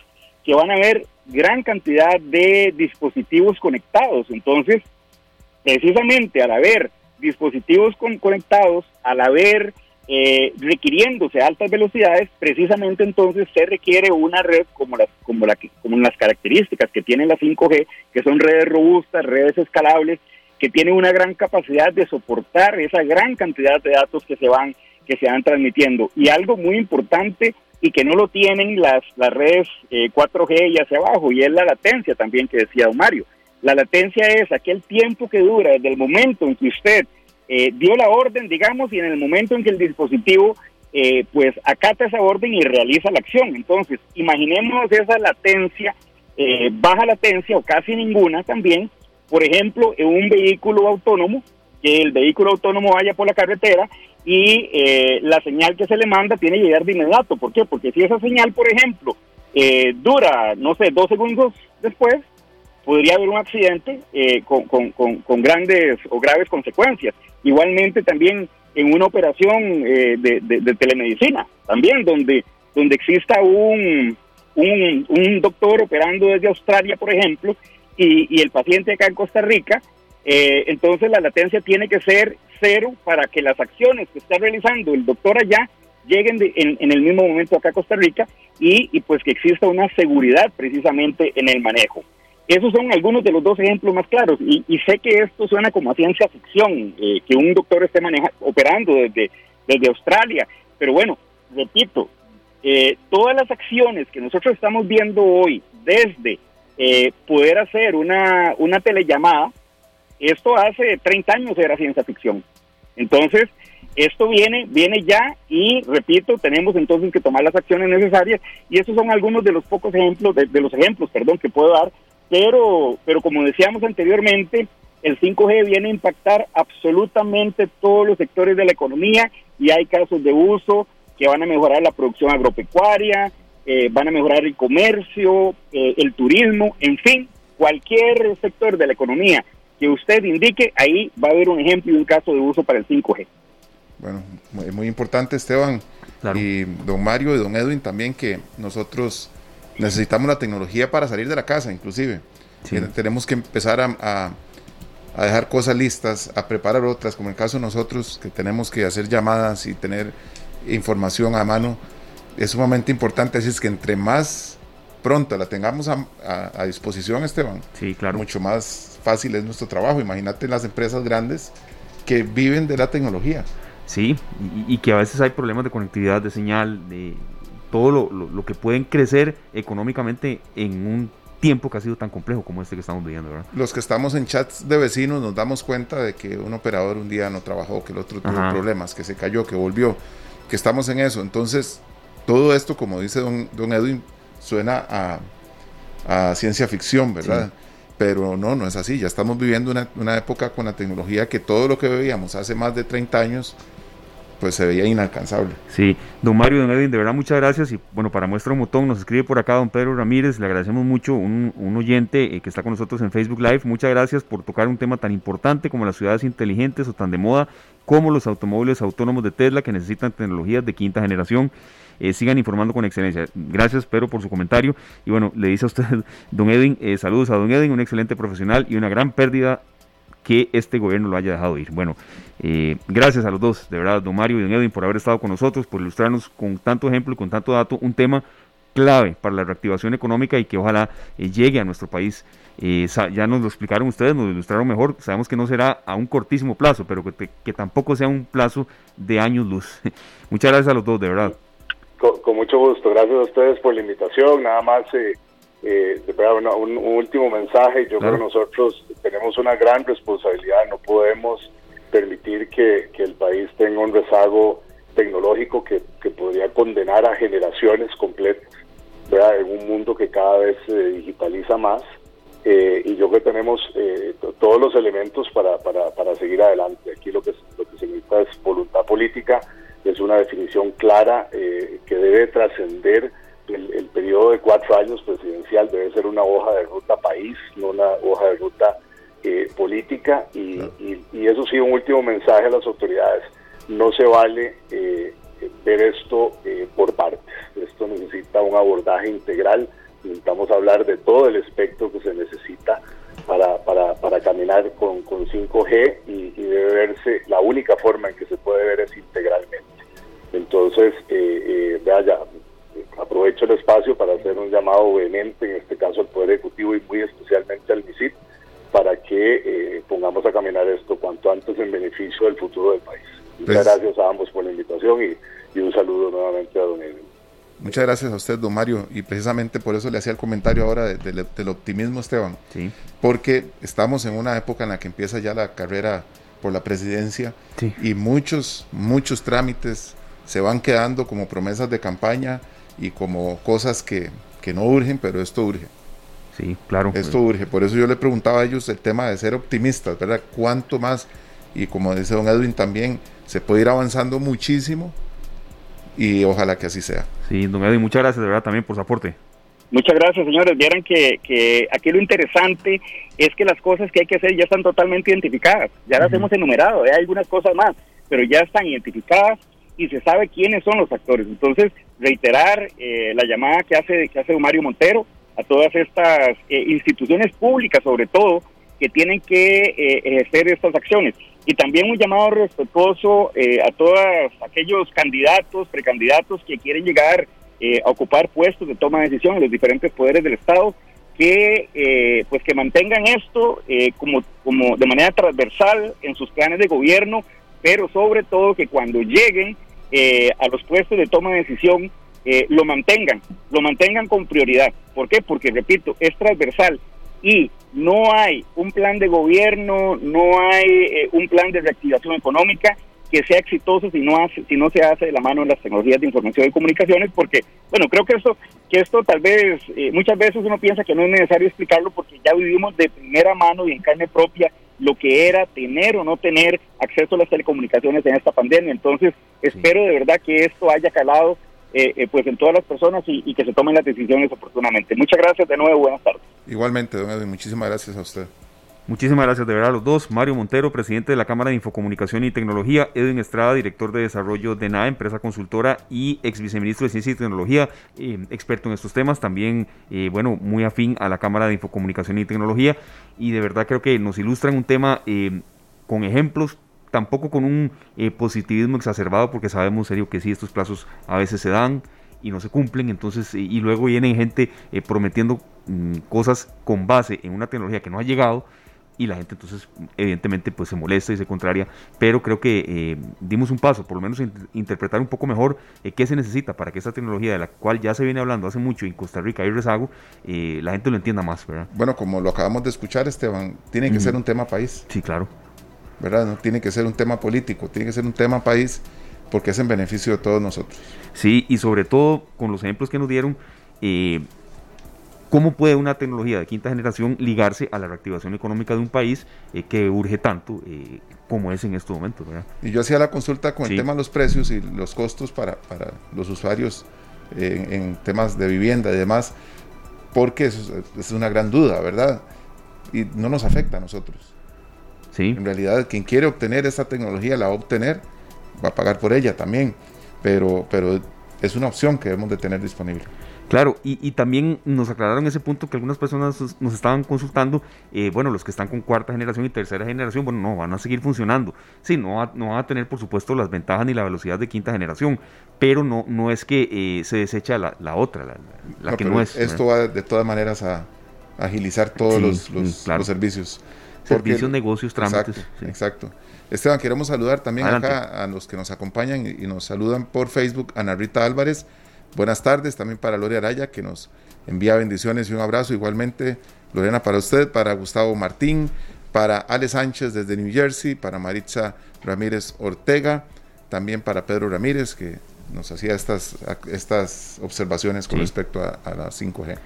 Speaker 5: que van a haber gran cantidad de dispositivos conectados. Entonces, precisamente al haber dispositivos conectados, al haber eh, requiriéndose altas velocidades, precisamente entonces se requiere una red como las, como, la, como las características que tiene la 5G, que son redes robustas, redes escalables, que tienen una gran capacidad de soportar esa gran cantidad de datos que se van que se van transmitiendo. Y algo muy importante y que no lo tienen las, las redes 4G eh, y hacia abajo, y es la latencia también que decía Mario. La latencia es aquel tiempo que dura desde el momento en que usted eh, dio la orden, digamos, y en el momento en que el dispositivo eh, pues acata esa orden y realiza la acción. Entonces, imaginemos esa latencia, baja latencia o casi ninguna también, por ejemplo, en un vehículo autónomo que el vehículo autónomo vaya por la carretera y eh, la señal que se le manda tiene que llegar de inmediato. ¿Por qué? Porque si esa señal, por ejemplo, eh, dura, no sé, dos segundos después, podría haber un accidente eh, con, con, grandes o graves consecuencias. Igualmente también en una operación de, telemedicina, también donde, donde exista un, un, doctor operando desde Australia, por ejemplo, y, y el paciente acá en Costa Rica, eh, entonces la latencia tiene que ser cero para que las acciones que está realizando el doctor allá lleguen en, el mismo momento acá a Costa Rica y, pues que exista una seguridad precisamente en el manejo. Esos son algunos de los dos ejemplos más claros y, sé que esto suena como a ciencia ficción, eh, que un doctor esté manejando, operando desde, desde Australia, pero bueno, repito, eh, todas las acciones que nosotros estamos viendo hoy, desde poder hacer una, una telellamada, esto hace 30 años era ciencia ficción. Entonces, esto viene, viene ya y, repito, tenemos entonces que tomar las acciones necesarias. Y esos son algunos de los pocos ejemplos, de, los ejemplos, perdón, que puedo dar, pero, pero como decíamos anteriormente, el 5G viene a impactar absolutamente todos los sectores de la economía y hay casos de uso que van a mejorar la producción agropecuaria, eh, van a mejorar el comercio, eh, el turismo, en fin, cualquier sector de la economía que usted indique, ahí va a haber un ejemplo y un caso de uso para el 5G.
Speaker 3: Bueno, muy, importante Esteban y don Mario y don Edwin también que nosotros necesitamos la tecnología para salir de la casa inclusive. Tenemos que empezar a, a, dejar cosas listas, a preparar otras, como en el caso de nosotros que tenemos que hacer llamadas y tener información a mano. Es sumamente importante, así es que entre más pronto la tengamos a, a disposición, Esteban,
Speaker 2: sí, claro.
Speaker 3: mucho más fácil es nuestro trabajo. Imagínate las empresas grandes que viven de la tecnología.
Speaker 2: Sí, y, que a veces hay problemas de conectividad, de señal, de todo lo, que pueden crecer económicamente en un tiempo que ha sido tan complejo como este que estamos viviendo. ¿verdad?
Speaker 3: Los que estamos en chats de vecinos nos damos cuenta de que un operador un día no trabajó, que el otro tuvo problemas, que se cayó, que volvió, que estamos en eso. Entonces, todo esto, como dice don, don Edwin, suena a, a ciencia ficción, ¿verdad? pero no, no es así. Ya estamos viviendo una, época con la tecnología que todo lo que veíamos hace más de 30 años, pues se veía inalcanzable.
Speaker 2: Sí, don Mario, don Edwin, de verdad muchas gracias. Y bueno, para muestra un montón, nos escribe por acá don Pedro Ramírez, le agradecemos mucho, un, oyente eh, que está con nosotros en Facebook Live. Muchas gracias por tocar un tema tan importante como las ciudades inteligentes o tan de moda como los automóviles autónomos de Tesla que necesitan tecnologías de quinta generación. Eh, sigan informando con excelencia. Gracias, Pedro, por su comentario. Y bueno, le dice a usted, [LAUGHS] don Edwin, eh, saludos a don Edwin, un excelente profesional y una gran pérdida que este gobierno lo haya dejado ir. Bueno, eh, gracias a los dos, de verdad, don Mario y don Edwin, por haber estado con nosotros, por ilustrarnos con tanto ejemplo y con tanto dato un tema clave para la reactivación económica y que ojalá llegue a nuestro país. ya nos lo explicaron ustedes, nos lo ilustraron mejor. Sabemos que no será a un cortísimo plazo, pero que, que tampoco sea un plazo de años luz. [LAUGHS] Muchas gracias a los dos, de verdad.
Speaker 4: Con, mucho gusto, gracias a ustedes por la invitación. Nada más, eh, eh un, último mensaje. Yo creo que nosotros tenemos una gran responsabilidad. No podemos permitir que, el país tenga un rezago tecnológico que, podría condenar a generaciones completas en un mundo que cada vez se digitaliza más. Eh, y yo creo que tenemos eh, todos los elementos para, para, para seguir adelante. Aquí lo que, lo que se necesita es voluntad política es una definición clara eh, que debe trascender el, periodo de cuatro años presidencial, debe ser una hoja de ruta país, no una hoja de ruta eh, política. Y, eso sí, un último mensaje a las autoridades, no se vale eh, ver esto por partes, esto necesita un abordaje integral, necesitamos hablar de todo el espectro que se necesita para, para, para caminar con, con 5G y, y, debe verse, la única forma en que se puede ver es integralmente. Entonces, eh, eh, aprovecho el espacio para hacer un llamado vehemente, en este caso al Poder Ejecutivo y muy especialmente al MISIT, para que eh, pongamos a caminar esto cuanto antes en beneficio del futuro del país. Muchas pues gracias a ambos por la invitación y, un saludo nuevamente a don Edwin.
Speaker 3: Muchas gracias a usted, don Mario, y precisamente por eso le hacía el comentario ahora del optimismo, Esteban,
Speaker 2: sí.
Speaker 3: porque estamos en una época en la que empieza ya la carrera por la presidencia y muchos, muchos trámites se van quedando como promesas de campaña y como cosas que, que no urgen, pero esto urge.
Speaker 2: Sí, claro.
Speaker 3: Esto urge. Por eso yo le preguntaba a ellos el tema de ser optimistas, ¿verdad? ¿Cuánto más y como dice don Edwin también, se puede ir avanzando muchísimo y ojalá que así sea.
Speaker 2: Sí, don Edwin, muchas gracias de verdad también por su aporte.
Speaker 5: Muchas gracias, señores. Vieran que, que aquí lo interesante es que las cosas que hay que hacer ya están totalmente identificadas. Ya las hemos enumerado, hay algunas cosas más, pero ya están identificadas y se sabe quiénes son los actores. Entonces, reiterar eh, la llamada que hace, que hace Mario Montero a todas estas eh, instituciones públicas, sobre todo, que tienen que eh, ejercer estas acciones. Y también un llamado respetuoso a todos aquellos candidatos, precandidatos que quieren llegar a ocupar puestos de toma de decisión en los diferentes poderes del Estado, que pues que mantengan esto como, como de manera transversal en sus planes de gobierno, pero sobre todo que cuando lleguen eh, a los puestos de toma de decisión eh, lo mantengan, lo mantengan con prioridad. ¿Por qué? Porque, repito, es transversal y no hay un plan de gobierno, no hay eh, un plan de reactivación económica que sea exitoso si no hace, si no se hace de la mano de las tecnologías de información y comunicaciones, porque, bueno, creo que esto, que esto tal vez, muchas veces uno piensa que no es necesario explicarlo porque ya vivimos de primera mano y en carne propia lo que era tener o no tener acceso a las telecomunicaciones en esta pandemia. Entonces, espero de verdad que esto haya calado eh, eh, pues en todas las personas y, que se tomen las decisiones oportunamente. Muchas gracias de nuevo, buenas tardes.
Speaker 3: Igualmente, don Edwin, muchísimas gracias a usted.
Speaker 2: Muchísimas gracias de verdad a los dos. Mario Montero, presidente de la Cámara de Infocomunicación y Tecnología. Edwin Estrada, director de desarrollo de NAE, empresa consultora y ex viceministro de Ciencia y Tecnología, eh, experto en estos temas. También, eh, bueno, muy afín a la Cámara de Infocomunicación y Tecnología. Y de verdad creo que nos ilustran un tema eh, con ejemplos tampoco con un positivismo exacerbado, porque sabemos, serio, que sí, estos plazos a veces se dan y no se cumplen, entonces, y luego vienen gente prometiendo mm, cosas con base en una tecnología que no ha llegado, y la gente entonces evidentemente pues se molesta y se contraria, pero creo que eh, dimos un paso, por lo menos interpretar un poco mejor eh, qué se necesita para que esta tecnología de la cual ya se viene hablando hace mucho en Costa Rica y rezago, eh, la gente lo entienda más, ¿verdad?
Speaker 3: Bueno, como lo acabamos de escuchar Esteban, tiene que ser un tema país.
Speaker 2: Sí, claro.
Speaker 3: ¿Verdad? No tiene que ser un tema político, tiene que ser un tema país porque es en beneficio de todos nosotros.
Speaker 2: Sí, y sobre todo con los ejemplos que nos dieron, eh, ¿Cómo puede una tecnología de quinta generación ligarse a la reactivación económica de un país eh, que urge tanto eh, como es en estos momentos?
Speaker 3: Y yo hacía la consulta con el tema de los precios y los costos para, para los usuarios eh, en, temas de vivienda y demás, porque eso es, una gran duda, ¿verdad? Y no nos afecta a nosotros.
Speaker 2: Sí.
Speaker 3: En realidad, quien quiere obtener esa tecnología la va a obtener, va a pagar por ella también, pero, pero es una opción que debemos de tener disponible.
Speaker 2: Claro, y, también nos aclararon ese punto que algunas personas nos estaban consultando, eh, bueno, los que están con cuarta generación y tercera generación, bueno, no, van a seguir funcionando. Sí, no, va, no van a tener, por supuesto, las ventajas ni la velocidad de quinta generación, pero no, no es que eh, se desecha la, otra, la, que no es.
Speaker 3: Esto va de todas maneras a agilizar todos los, los, servicios.
Speaker 2: Servicios, negocios, trámites.
Speaker 3: Exacto, exacto. Esteban, queremos saludar también acá a los que nos acompañan y, y nos saludan por Facebook, Ana Rita Álvarez, Buenas tardes también para Lore Araya, que nos envía bendiciones y un abrazo. Igualmente, Lorena, para usted, para Gustavo Martín, para Ale Sánchez desde New Jersey, para Maritza Ramírez Ortega, también para Pedro Ramírez, que nos hacía estas, estas observaciones con respecto a, a la 5G.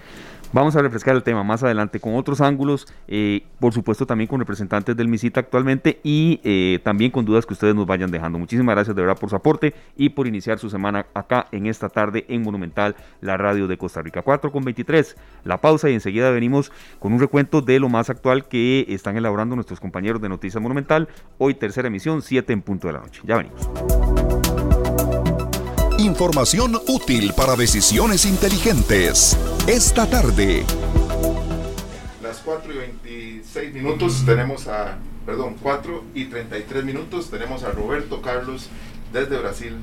Speaker 2: Vamos a refrescar el tema más adelante con otros ángulos, eh, por supuesto también con representantes del MISITA actualmente y eh, también con dudas que ustedes nos vayan dejando. Muchísimas gracias de verdad por su aporte y por iniciar su semana acá en esta tarde en Monumental, la radio de Costa Rica. 4 con 23, la pausa y enseguida venimos con un recuento de lo más actual que están elaborando nuestros compañeros de Noticias Monumental. Hoy tercera emisión, 7 en punto de la noche. Ya venimos.
Speaker 1: Información útil para decisiones inteligentes. Esta tarde.
Speaker 3: Las 4 y 26 minutos tenemos a, perdón, 4 y 33 minutos tenemos a Roberto Carlos desde Brasil.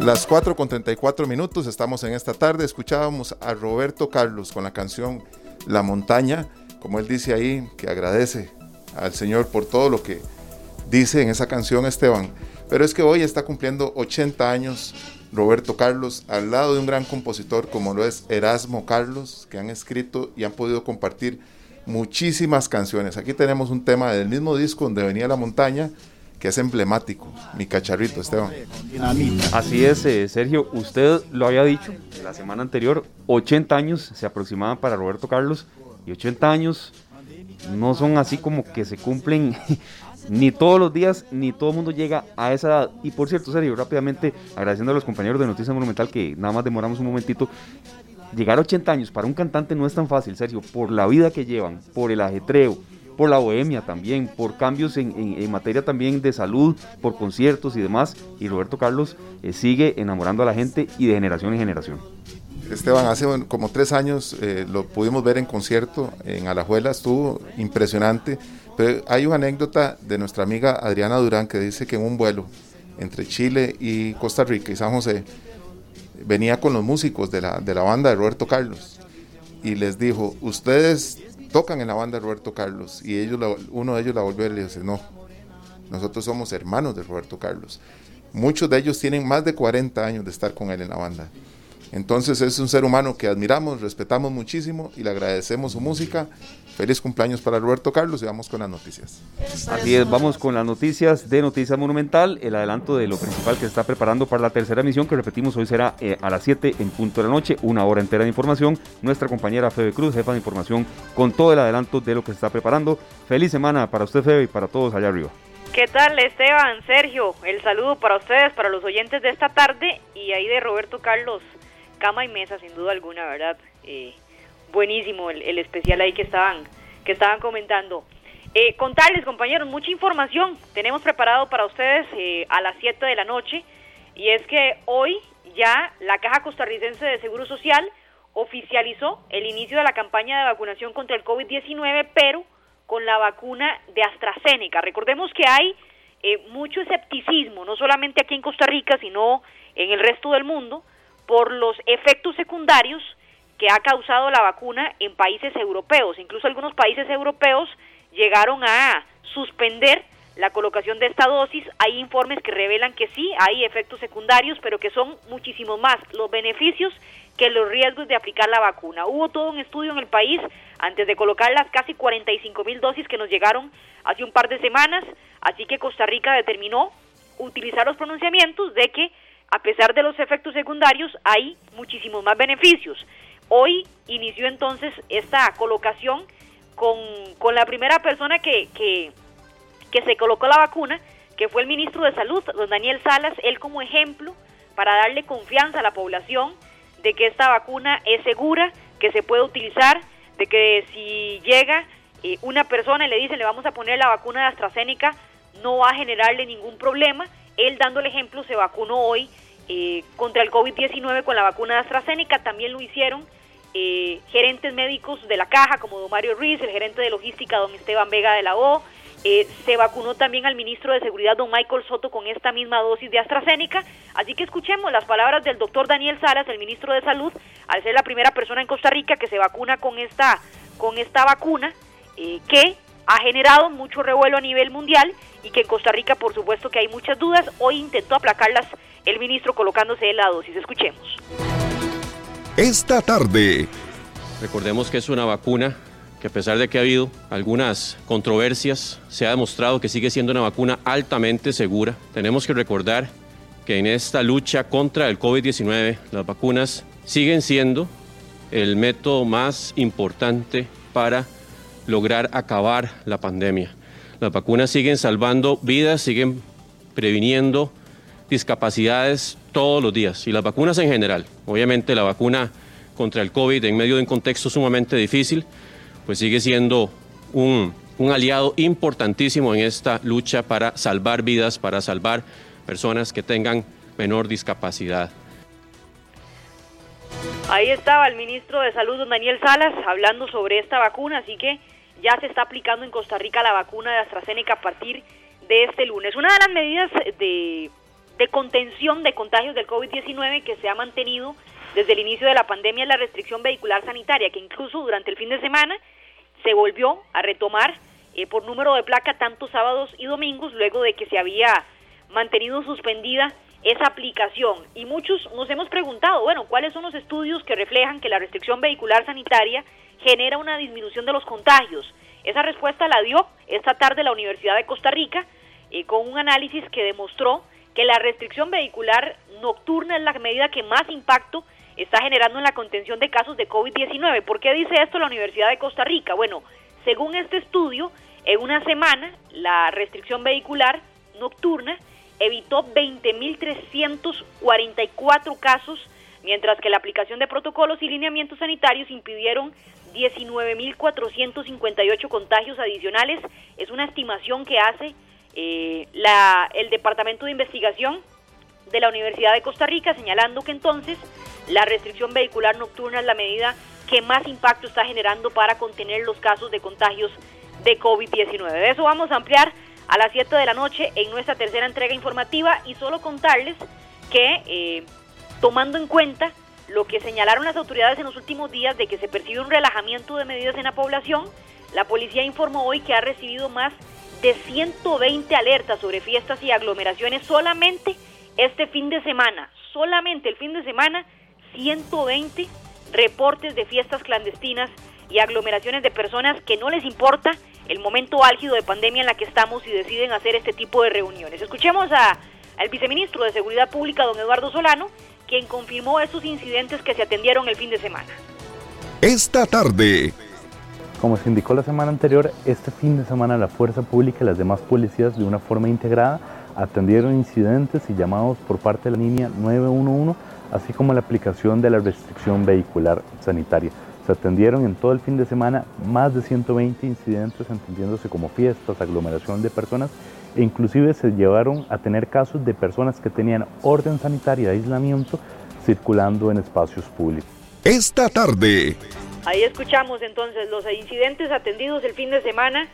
Speaker 3: Las 4 con 34 minutos, estamos en esta tarde, escuchábamos a Roberto Carlos con la canción La Montaña como él dice ahí, que agradece al Señor por todo lo que dice en esa canción Esteban. Pero es que hoy está cumpliendo 80 años Roberto Carlos al lado de un gran compositor como lo es Erasmo Carlos, que han escrito y han podido compartir muchísimas canciones. Aquí tenemos un tema del mismo disco donde venía la montaña, que es emblemático, mi cacharrito, Esteban.
Speaker 2: Así es, eh, Sergio, usted lo había dicho la semana anterior, 80 años se aproximaban para Roberto Carlos y 80 años no son así como que se cumplen [LAUGHS] ni todos los días, ni todo el mundo llega a esa edad. Y por cierto, Sergio, rápidamente agradeciendo a los compañeros de Noticias Monumental que nada más demoramos un momentito. Llegar a 80 años para un cantante no es tan fácil, Sergio, por la vida que llevan, por el ajetreo, por la bohemia también, por cambios en, materia también de salud, por conciertos y demás. Y Roberto Carlos eh, sigue enamorando a la gente y de generación en generación.
Speaker 3: Esteban, hace como tres años eh, lo pudimos ver en concierto en Alajuela, estuvo impresionante. Pero hay una anécdota de nuestra amiga Adriana Durán que dice que en un vuelo entre Chile y Costa Rica y San José venía con los músicos de la, de la banda de Roberto Carlos y les dijo, ustedes tocan en la banda de Roberto Carlos y ellos uno de ellos la volvió y le dice, no, nosotros somos hermanos de Roberto Carlos. Muchos de ellos tienen más de 40 años de estar con él en la banda. Entonces es un ser humano que admiramos, respetamos muchísimo y le agradecemos su música. Feliz cumpleaños para Roberto Carlos y vamos con las noticias.
Speaker 2: Así es, vamos con las noticias de Noticias Monumental, el adelanto de lo principal que se está preparando para la tercera emisión, que repetimos hoy será eh, a las 7 en punto de la noche, una hora entera de información. Nuestra compañera Febe Cruz, jefa de información, con todo el adelanto de lo que se está preparando. Feliz semana para usted, Febe, y para todos allá arriba.
Speaker 6: ¿Qué tal Esteban, Sergio? El saludo para ustedes, para los oyentes de esta tarde y ahí de Roberto Carlos cama y mesa, sin duda alguna, ¿verdad? Eh, buenísimo el, especial ahí que estaban, que estaban comentando. Eh, contarles, compañeros, mucha información tenemos preparado para ustedes eh, a las 7 de la noche. Y es que hoy ya la Caja Costarricense de Seguro Social oficializó el inicio de la campaña de vacunación contra el COVID-19, pero con la vacuna de AstraZeneca. Recordemos que hay mucho escepticismo, no solamente aquí en Costa Rica, sino en el resto del mundo, por los efectos secundarios que ha causado la vacuna en países europeos. Incluso algunos países europeos llegaron a suspender la colocación de esta dosis. Hay informes que revelan que sí, hay efectos secundarios, pero que son muchísimos más los beneficios que los riesgos de aplicar la vacuna. Hubo todo un estudio en el país antes de colocar las casi 45 mil dosis que nos llegaron hace un par de semanas, así que Costa Rica determinó utilizar los pronunciamientos de que a pesar de los efectos secundarios, hay muchísimos más beneficios. Hoy inició entonces esta colocación con, la primera persona que, que, que se colocó la vacuna, que fue el ministro de Salud, don Daniel Salas, él como ejemplo para darle confianza a la población de que esta vacuna es segura, que se puede utilizar, de que si llega eh, una persona y le dice le vamos a poner la vacuna de AstraZeneca, no va a generarle ningún problema él dando el ejemplo se vacunó hoy eh, contra el COVID-19 con la vacuna de AstraZeneca, también lo hicieron eh, gerentes médicos de la caja como don Mario Ruiz, el gerente de logística don Esteban Vega de la O, eh, se vacunó también al ministro de Seguridad don Michael Soto con esta misma dosis de AstraZeneca, así que escuchemos las palabras del doctor Daniel Salas, el ministro de Salud, al ser la primera persona en Costa Rica que se vacuna con esta, con esta vacuna, que ha generado mucho revuelo a nivel mundial y que en Costa Rica por supuesto que hay muchas dudas. Hoy intentó aplacarlas el ministro colocándose la dosis. Escuchemos.
Speaker 1: Esta tarde.
Speaker 7: Recordemos que es una vacuna que a pesar de que ha habido algunas controversias, se ha demostrado que sigue siendo una vacuna altamente segura. Tenemos que recordar que en esta lucha contra el COVID-19 las vacunas siguen siendo el método más importante para lograr acabar la pandemia. Las vacunas siguen salvando vidas, siguen previniendo discapacidades todos los días y las vacunas en general. Obviamente la vacuna contra el COVID en medio de un contexto sumamente difícil, pues sigue siendo un, aliado importantísimo en esta lucha para salvar vidas, para salvar personas que tengan menor discapacidad.
Speaker 6: Ahí estaba el ministro de Salud, don Daniel Salas, hablando sobre esta vacuna, así que ya se está aplicando en Costa Rica la vacuna de AstraZeneca a partir de este lunes. Una de las medidas de, contención de contagios del COVID-19 que se ha mantenido desde el inicio de la pandemia es la restricción vehicular sanitaria, que incluso durante el fin de semana se volvió a retomar eh, por número de placa tanto sábados y domingos, luego de que se había mantenido suspendida esa aplicación. Y muchos nos hemos preguntado, bueno, ¿cuáles son los estudios que reflejan que la restricción vehicular sanitaria genera una disminución de los contagios. Esa respuesta la dio esta tarde la Universidad de Costa Rica eh, con un análisis que demostró que la restricción vehicular nocturna es la medida que más impacto está generando en la contención de casos de COVID-19. ¿Por qué dice esto la Universidad de Costa Rica? Bueno, según este estudio, en una semana la restricción vehicular nocturna evitó 20.344 casos, mientras que la aplicación de protocolos y lineamientos sanitarios impidieron 19.458 contagios adicionales. Es una estimación que hace eh, la, el Departamento de Investigación de la Universidad de Costa Rica, señalando que entonces la restricción vehicular nocturna es la medida que más impacto está generando para contener los casos de contagios de COVID-19. De eso vamos a ampliar a las 7 de la noche en nuestra tercera entrega informativa y solo contarles que eh, tomando en cuenta lo que señalaron las autoridades en los últimos días de que se percibe un relajamiento de medidas en la población, la policía informó hoy que ha recibido más de 120 alertas sobre fiestas y aglomeraciones solamente este fin de semana. Solamente el fin de semana, 120 reportes de fiestas clandestinas y aglomeraciones de personas que no les importa el momento álgido de pandemia en la que estamos y deciden hacer este tipo de reuniones. Escuchemos a, al viceministro de Seguridad Pública, don Eduardo Solano, quien confirmó estos incidentes que se atendieron el fin de semana.
Speaker 1: Esta tarde.
Speaker 8: Como se indicó la semana anterior, este fin de semana la Fuerza Pública y las demás policías de una forma integrada atendieron incidentes y llamados por parte de la línea 911, así como la aplicación de la restricción vehicular sanitaria. Se atendieron en todo el fin de semana más de 120 incidentes, entendiéndose como fiestas, aglomeración de personas, e inclusive se llevaron a tener casos de personas que tenían orden sanitaria de aislamiento circulando en espacios públicos.
Speaker 1: Esta tarde.
Speaker 6: Ahí escuchamos entonces los incidentes atendidos el fin de semana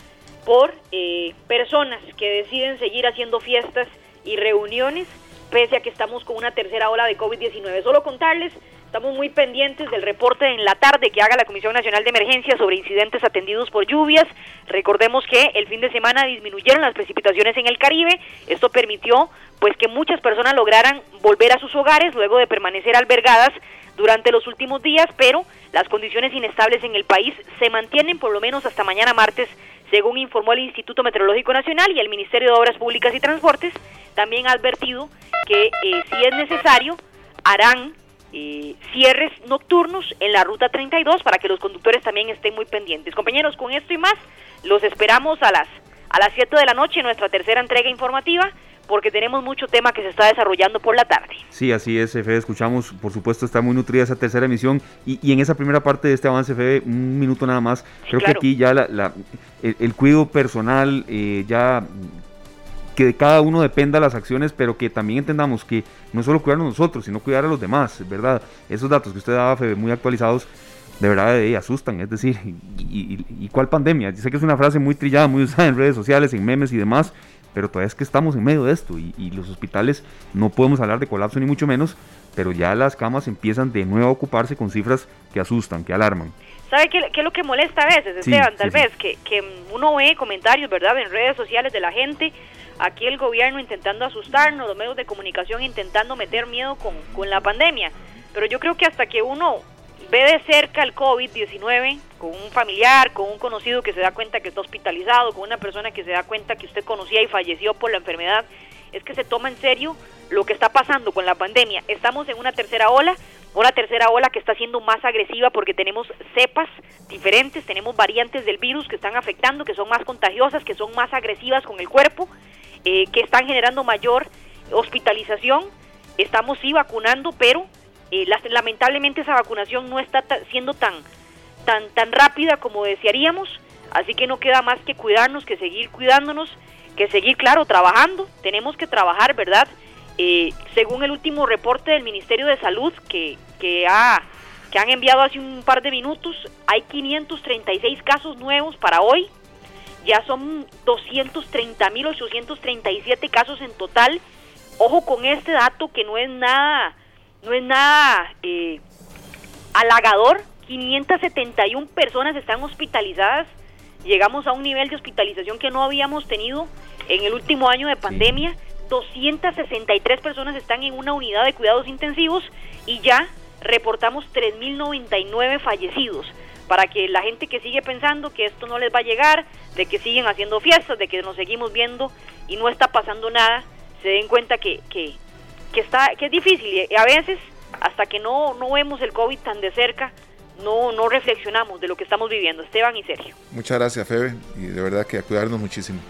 Speaker 6: por eh, personas que deciden seguir haciendo fiestas y reuniones pese a que estamos con una tercera ola de COVID-19. Solo contarles Estamos muy pendientes del reporte en la tarde que haga la Comisión Nacional de Emergencia sobre incidentes atendidos por lluvias. Recordemos que el fin de semana disminuyeron las precipitaciones en el Caribe. Esto permitió pues que muchas personas lograran volver a sus hogares luego de permanecer albergadas durante los últimos días, pero las condiciones inestables en el país se mantienen por lo menos hasta mañana martes, según informó el Instituto Meteorológico Nacional y el Ministerio de Obras Públicas y Transportes. También ha advertido que eh, si es necesario harán eh, cierres nocturnos en la ruta 32 para que los conductores también estén muy pendientes. Compañeros, con esto y más, los esperamos a las a las 7 de la noche en nuestra tercera entrega informativa porque tenemos mucho tema que se está desarrollando por la tarde.
Speaker 2: Sí, así es, Fede, escuchamos, por supuesto está muy nutrida esa tercera emisión y, en esa primera parte de este avance, Fede, un minuto nada más, creo que aquí ya la, el, cuidado personal, eh, ya que de cada uno dependa las acciones, pero que también entendamos que no solo cuidar a nosotros, sino cuidar a los demás, ¿verdad? Esos datos que usted daba, Febe, muy actualizados, de verdad eh, asustan, es decir, y, cuál pandemia? Yo sé que es una frase muy trillada, muy usada en redes sociales, en memes y demás, pero todavía es que estamos en medio de esto y, los hospitales no podemos hablar de colapso ni mucho menos, pero ya las camas empiezan de nuevo a ocuparse con cifras que asustan, que alarman.
Speaker 6: ¿Sabe qué, es lo que molesta a veces, Esteban? Tal vez que, que uno ve comentarios, ¿verdad?, en redes sociales de la gente aquí el gobierno intentando asustarnos, los medios de comunicación intentando meter miedo con, con la pandemia. Pero yo creo que hasta que uno ve de cerca el COVID-19 con un familiar, con un conocido que se da cuenta que está hospitalizado, con una persona que se da cuenta que usted conocía y falleció por la enfermedad, es que se toma en serio lo que está pasando con la pandemia. Estamos en una tercera ola, una tercera ola que está siendo más agresiva porque tenemos cepas diferentes, tenemos variantes del virus que están afectando, que son más contagiosas, que son más agresivas con el cuerpo eh, que están generando mayor hospitalización. Estamos sí vacunando, pero eh, lamentablemente esa vacunación no está siendo tan, tan, tan rápida como desearíamos. Así que no queda más que cuidarnos, que seguir cuidándonos, que seguir, claro, trabajando. Tenemos que trabajar, ¿verdad? Eh, según el último reporte del Ministerio de Salud que, que, ha, que han enviado hace un par de minutos, hay 536 casos nuevos para hoy, ya son 230.837 casos en total. Ojo con este dato que no es nada, no es nada eh, halagador. 571 personas están hospitalizadas. Llegamos a un nivel de hospitalización que no habíamos tenido en el último año de pandemia. 263 personas están en una unidad de cuidados intensivos y ya reportamos 3.099 fallecidos para que la gente que sigue pensando que esto no les va a llegar, de que siguen haciendo fiestas, de que nos seguimos viendo y no está pasando nada, se den cuenta que, que, que, está, que es difícil y a veces hasta que no, no vemos el COVID tan de cerca, no, no reflexionamos de lo que estamos viviendo. Esteban y Sergio.
Speaker 3: Muchas gracias, Febe, y de verdad que a cuidarnos muchísimo.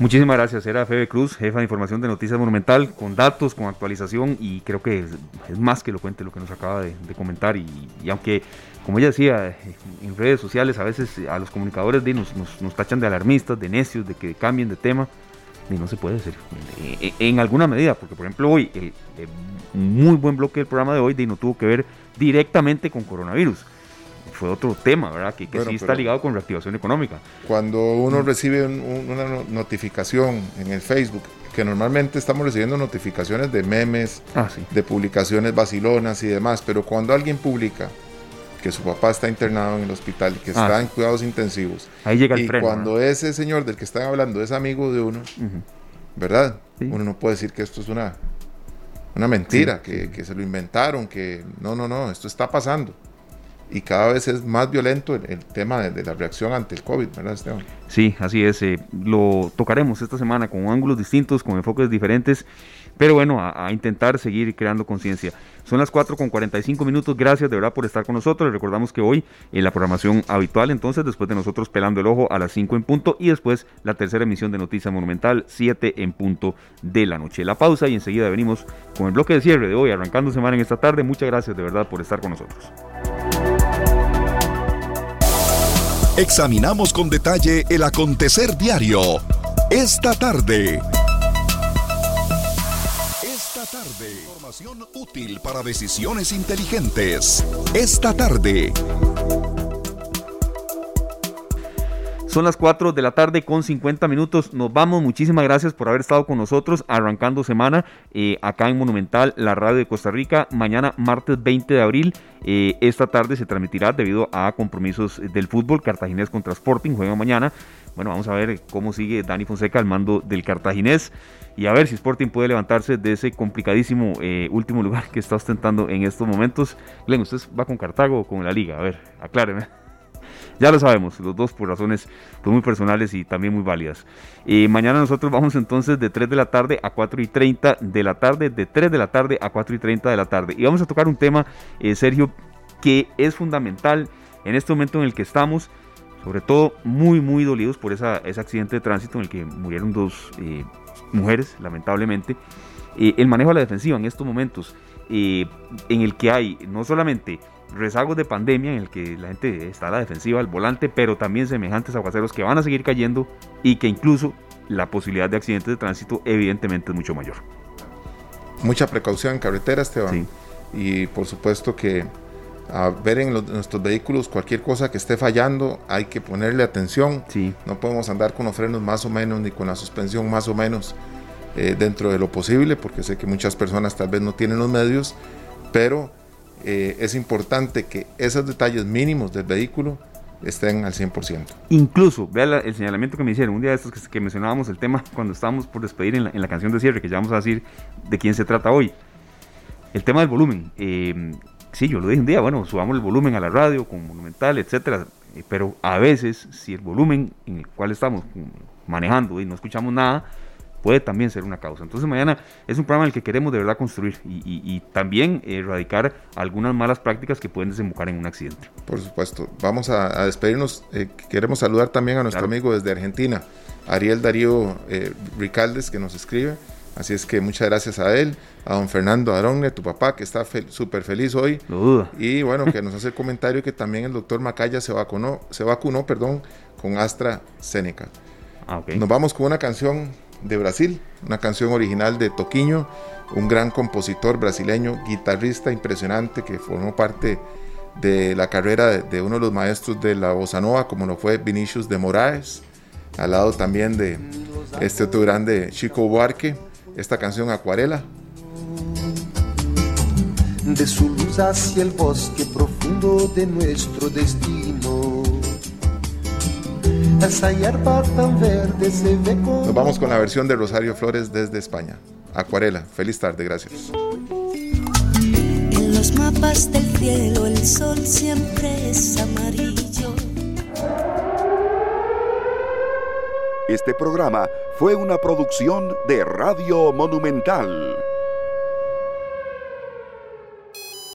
Speaker 2: Muchísimas gracias, era Febe Cruz, jefa de información de Noticias Monumental, con datos, con actualización y creo que es, más que lo cuente lo que nos acaba de, comentar y, aunque, como ella decía, en redes sociales a veces a los comunicadores de, nos, nos, tachan de alarmistas, de necios, de que cambien de tema, y no se puede hacer en, alguna medida, porque por ejemplo hoy, el, muy buen bloque del programa de hoy de no tuvo que ver directamente con coronavirus fue otro tema, ¿verdad? Que, sí está ligado con reactivación económica.
Speaker 3: Cuando uno recibe una notificación en el Facebook, que normalmente estamos recibiendo notificaciones de memes, ah, de publicaciones vacilonas y demás, pero cuando alguien publica que su papá está internado en el hospital, que ah, está en cuidados intensivos,
Speaker 2: Ahí llega el
Speaker 3: y cuando ese señor del que están hablando es amigo de uno, ¿verdad? Uno no puede decir que esto es una, una mentira, que, que se lo inventaron, que no, no, no, esto está pasando y cada vez es más violento el, tema de, la reacción ante el COVID, ¿verdad, Esteban?
Speaker 2: Sí, así es. Eh, lo tocaremos esta semana con ángulos distintos, con enfoques diferentes, pero bueno, a, intentar seguir creando conciencia. Son las 4 con 45 minutos. Gracias de verdad por estar con nosotros. Les recordamos que hoy en la programación habitual, entonces, después de nosotros pelando el ojo a las 5 en punto y después la tercera emisión de Noticia Monumental, 7 en punto de la noche. La pausa y enseguida venimos con el bloque de cierre de hoy, arrancando semana en esta tarde. Muchas gracias de verdad por estar con nosotros.
Speaker 1: Examinamos con detalle el acontecer diario. Esta tarde. Esta tarde. Información útil para decisiones inteligentes. Esta tarde.
Speaker 2: Son las 4 de la tarde con 50 minutos. Nos vamos. Muchísimas gracias por haber estado con nosotros arrancando semana eh, acá en Monumental, la radio de Costa Rica. Mañana, martes 20 de abril, eh, esta tarde se transmitirá debido a compromisos del fútbol. Cartaginés contra Sporting juega mañana. Bueno, vamos a ver cómo sigue Dani Fonseca al mando del Cartaginés y a ver si Sporting puede levantarse de ese complicadísimo eh, último lugar que está ostentando en estos momentos. Glenn, ¿usted va con Cartago o con la liga? A ver, acláreme. Ya lo sabemos, los dos por razones pues, muy personales y también muy válidas. Y mañana nosotros vamos entonces de 3 de la tarde a 4 y 30 de la tarde, de 3 de la tarde a 4 y 30 de la tarde. Y vamos a tocar un tema, eh, Sergio, que es fundamental en este momento en el que estamos, sobre todo muy, muy dolidos por esa, ese accidente de tránsito en el que murieron dos eh, mujeres, lamentablemente. Eh, el manejo de la defensiva en estos momentos, en el que hay no solamente rezagos de pandemia en el que la gente está a la defensiva, al volante, pero también semejantes aguaceros que van a seguir cayendo y que incluso la posibilidad de accidentes de tránsito evidentemente es mucho mayor.
Speaker 3: Mucha precaución en carretera, Esteban. Y por supuesto que a ver en, nuestros vehículos cualquier cosa que esté fallando, hay que ponerle atención.
Speaker 2: Sí.
Speaker 3: No podemos andar con los frenos más o menos ni con la suspensión más o menos eh, dentro de lo posible, porque sé que muchas personas tal vez no tienen los medios, pero eh, es importante que esos detalles mínimos del vehículo estén al 100%.
Speaker 2: Incluso, vea el señalamiento que me hicieron, un día de estos que, mencionábamos el tema [LAUGHS] cuando estábamos por despedir en la, canción de cierre, que ya vamos a decir de quién se trata hoy. El tema del volumen. Eh, sí, yo lo dije un día, bueno, subamos el volumen a la radio con Monumental, etcétera. Eh, pero a veces, si el volumen en el cual estamos manejando y no escuchamos nada, puede también ser una causa. Entonces mañana es un programa en el que queremos de verdad construir y, también erradicar algunas malas prácticas que pueden desembocar en un accidente.
Speaker 3: Por supuesto. Vamos a, despedirnos. Eh, queremos saludar también a nuestro amigo desde Argentina, Ariel Darío eh, Ricaldes, que nos escribe. Así es que muchas gracias a él, a don Fernando Aronne, tu papá, que está súper feliz hoy.
Speaker 2: No duda.
Speaker 3: Y bueno, que nos hace el comentario que también el doctor Macaya se vacunó, se vacunó perdón, con AstraZeneca. Ah, Nos vamos con una canción de Brasil, una canción original de Toquiño, un gran compositor brasileño, guitarrista impresionante que formó parte de la carrera de, uno de los maestros de la bossa nova, como lo fue Vinicius de Moraes, al lado también de este otro grande Chico Buarque, esta canción Acuarela.
Speaker 9: De su luz hacia el bosque profundo de nuestro destino
Speaker 3: nos vamos con la versión de Rosario Flores desde España. Acuarela. Feliz tarde, gracias.
Speaker 10: En los mapas del cielo el sol siempre es amarillo.
Speaker 1: Este programa fue una producción de Radio Monumental.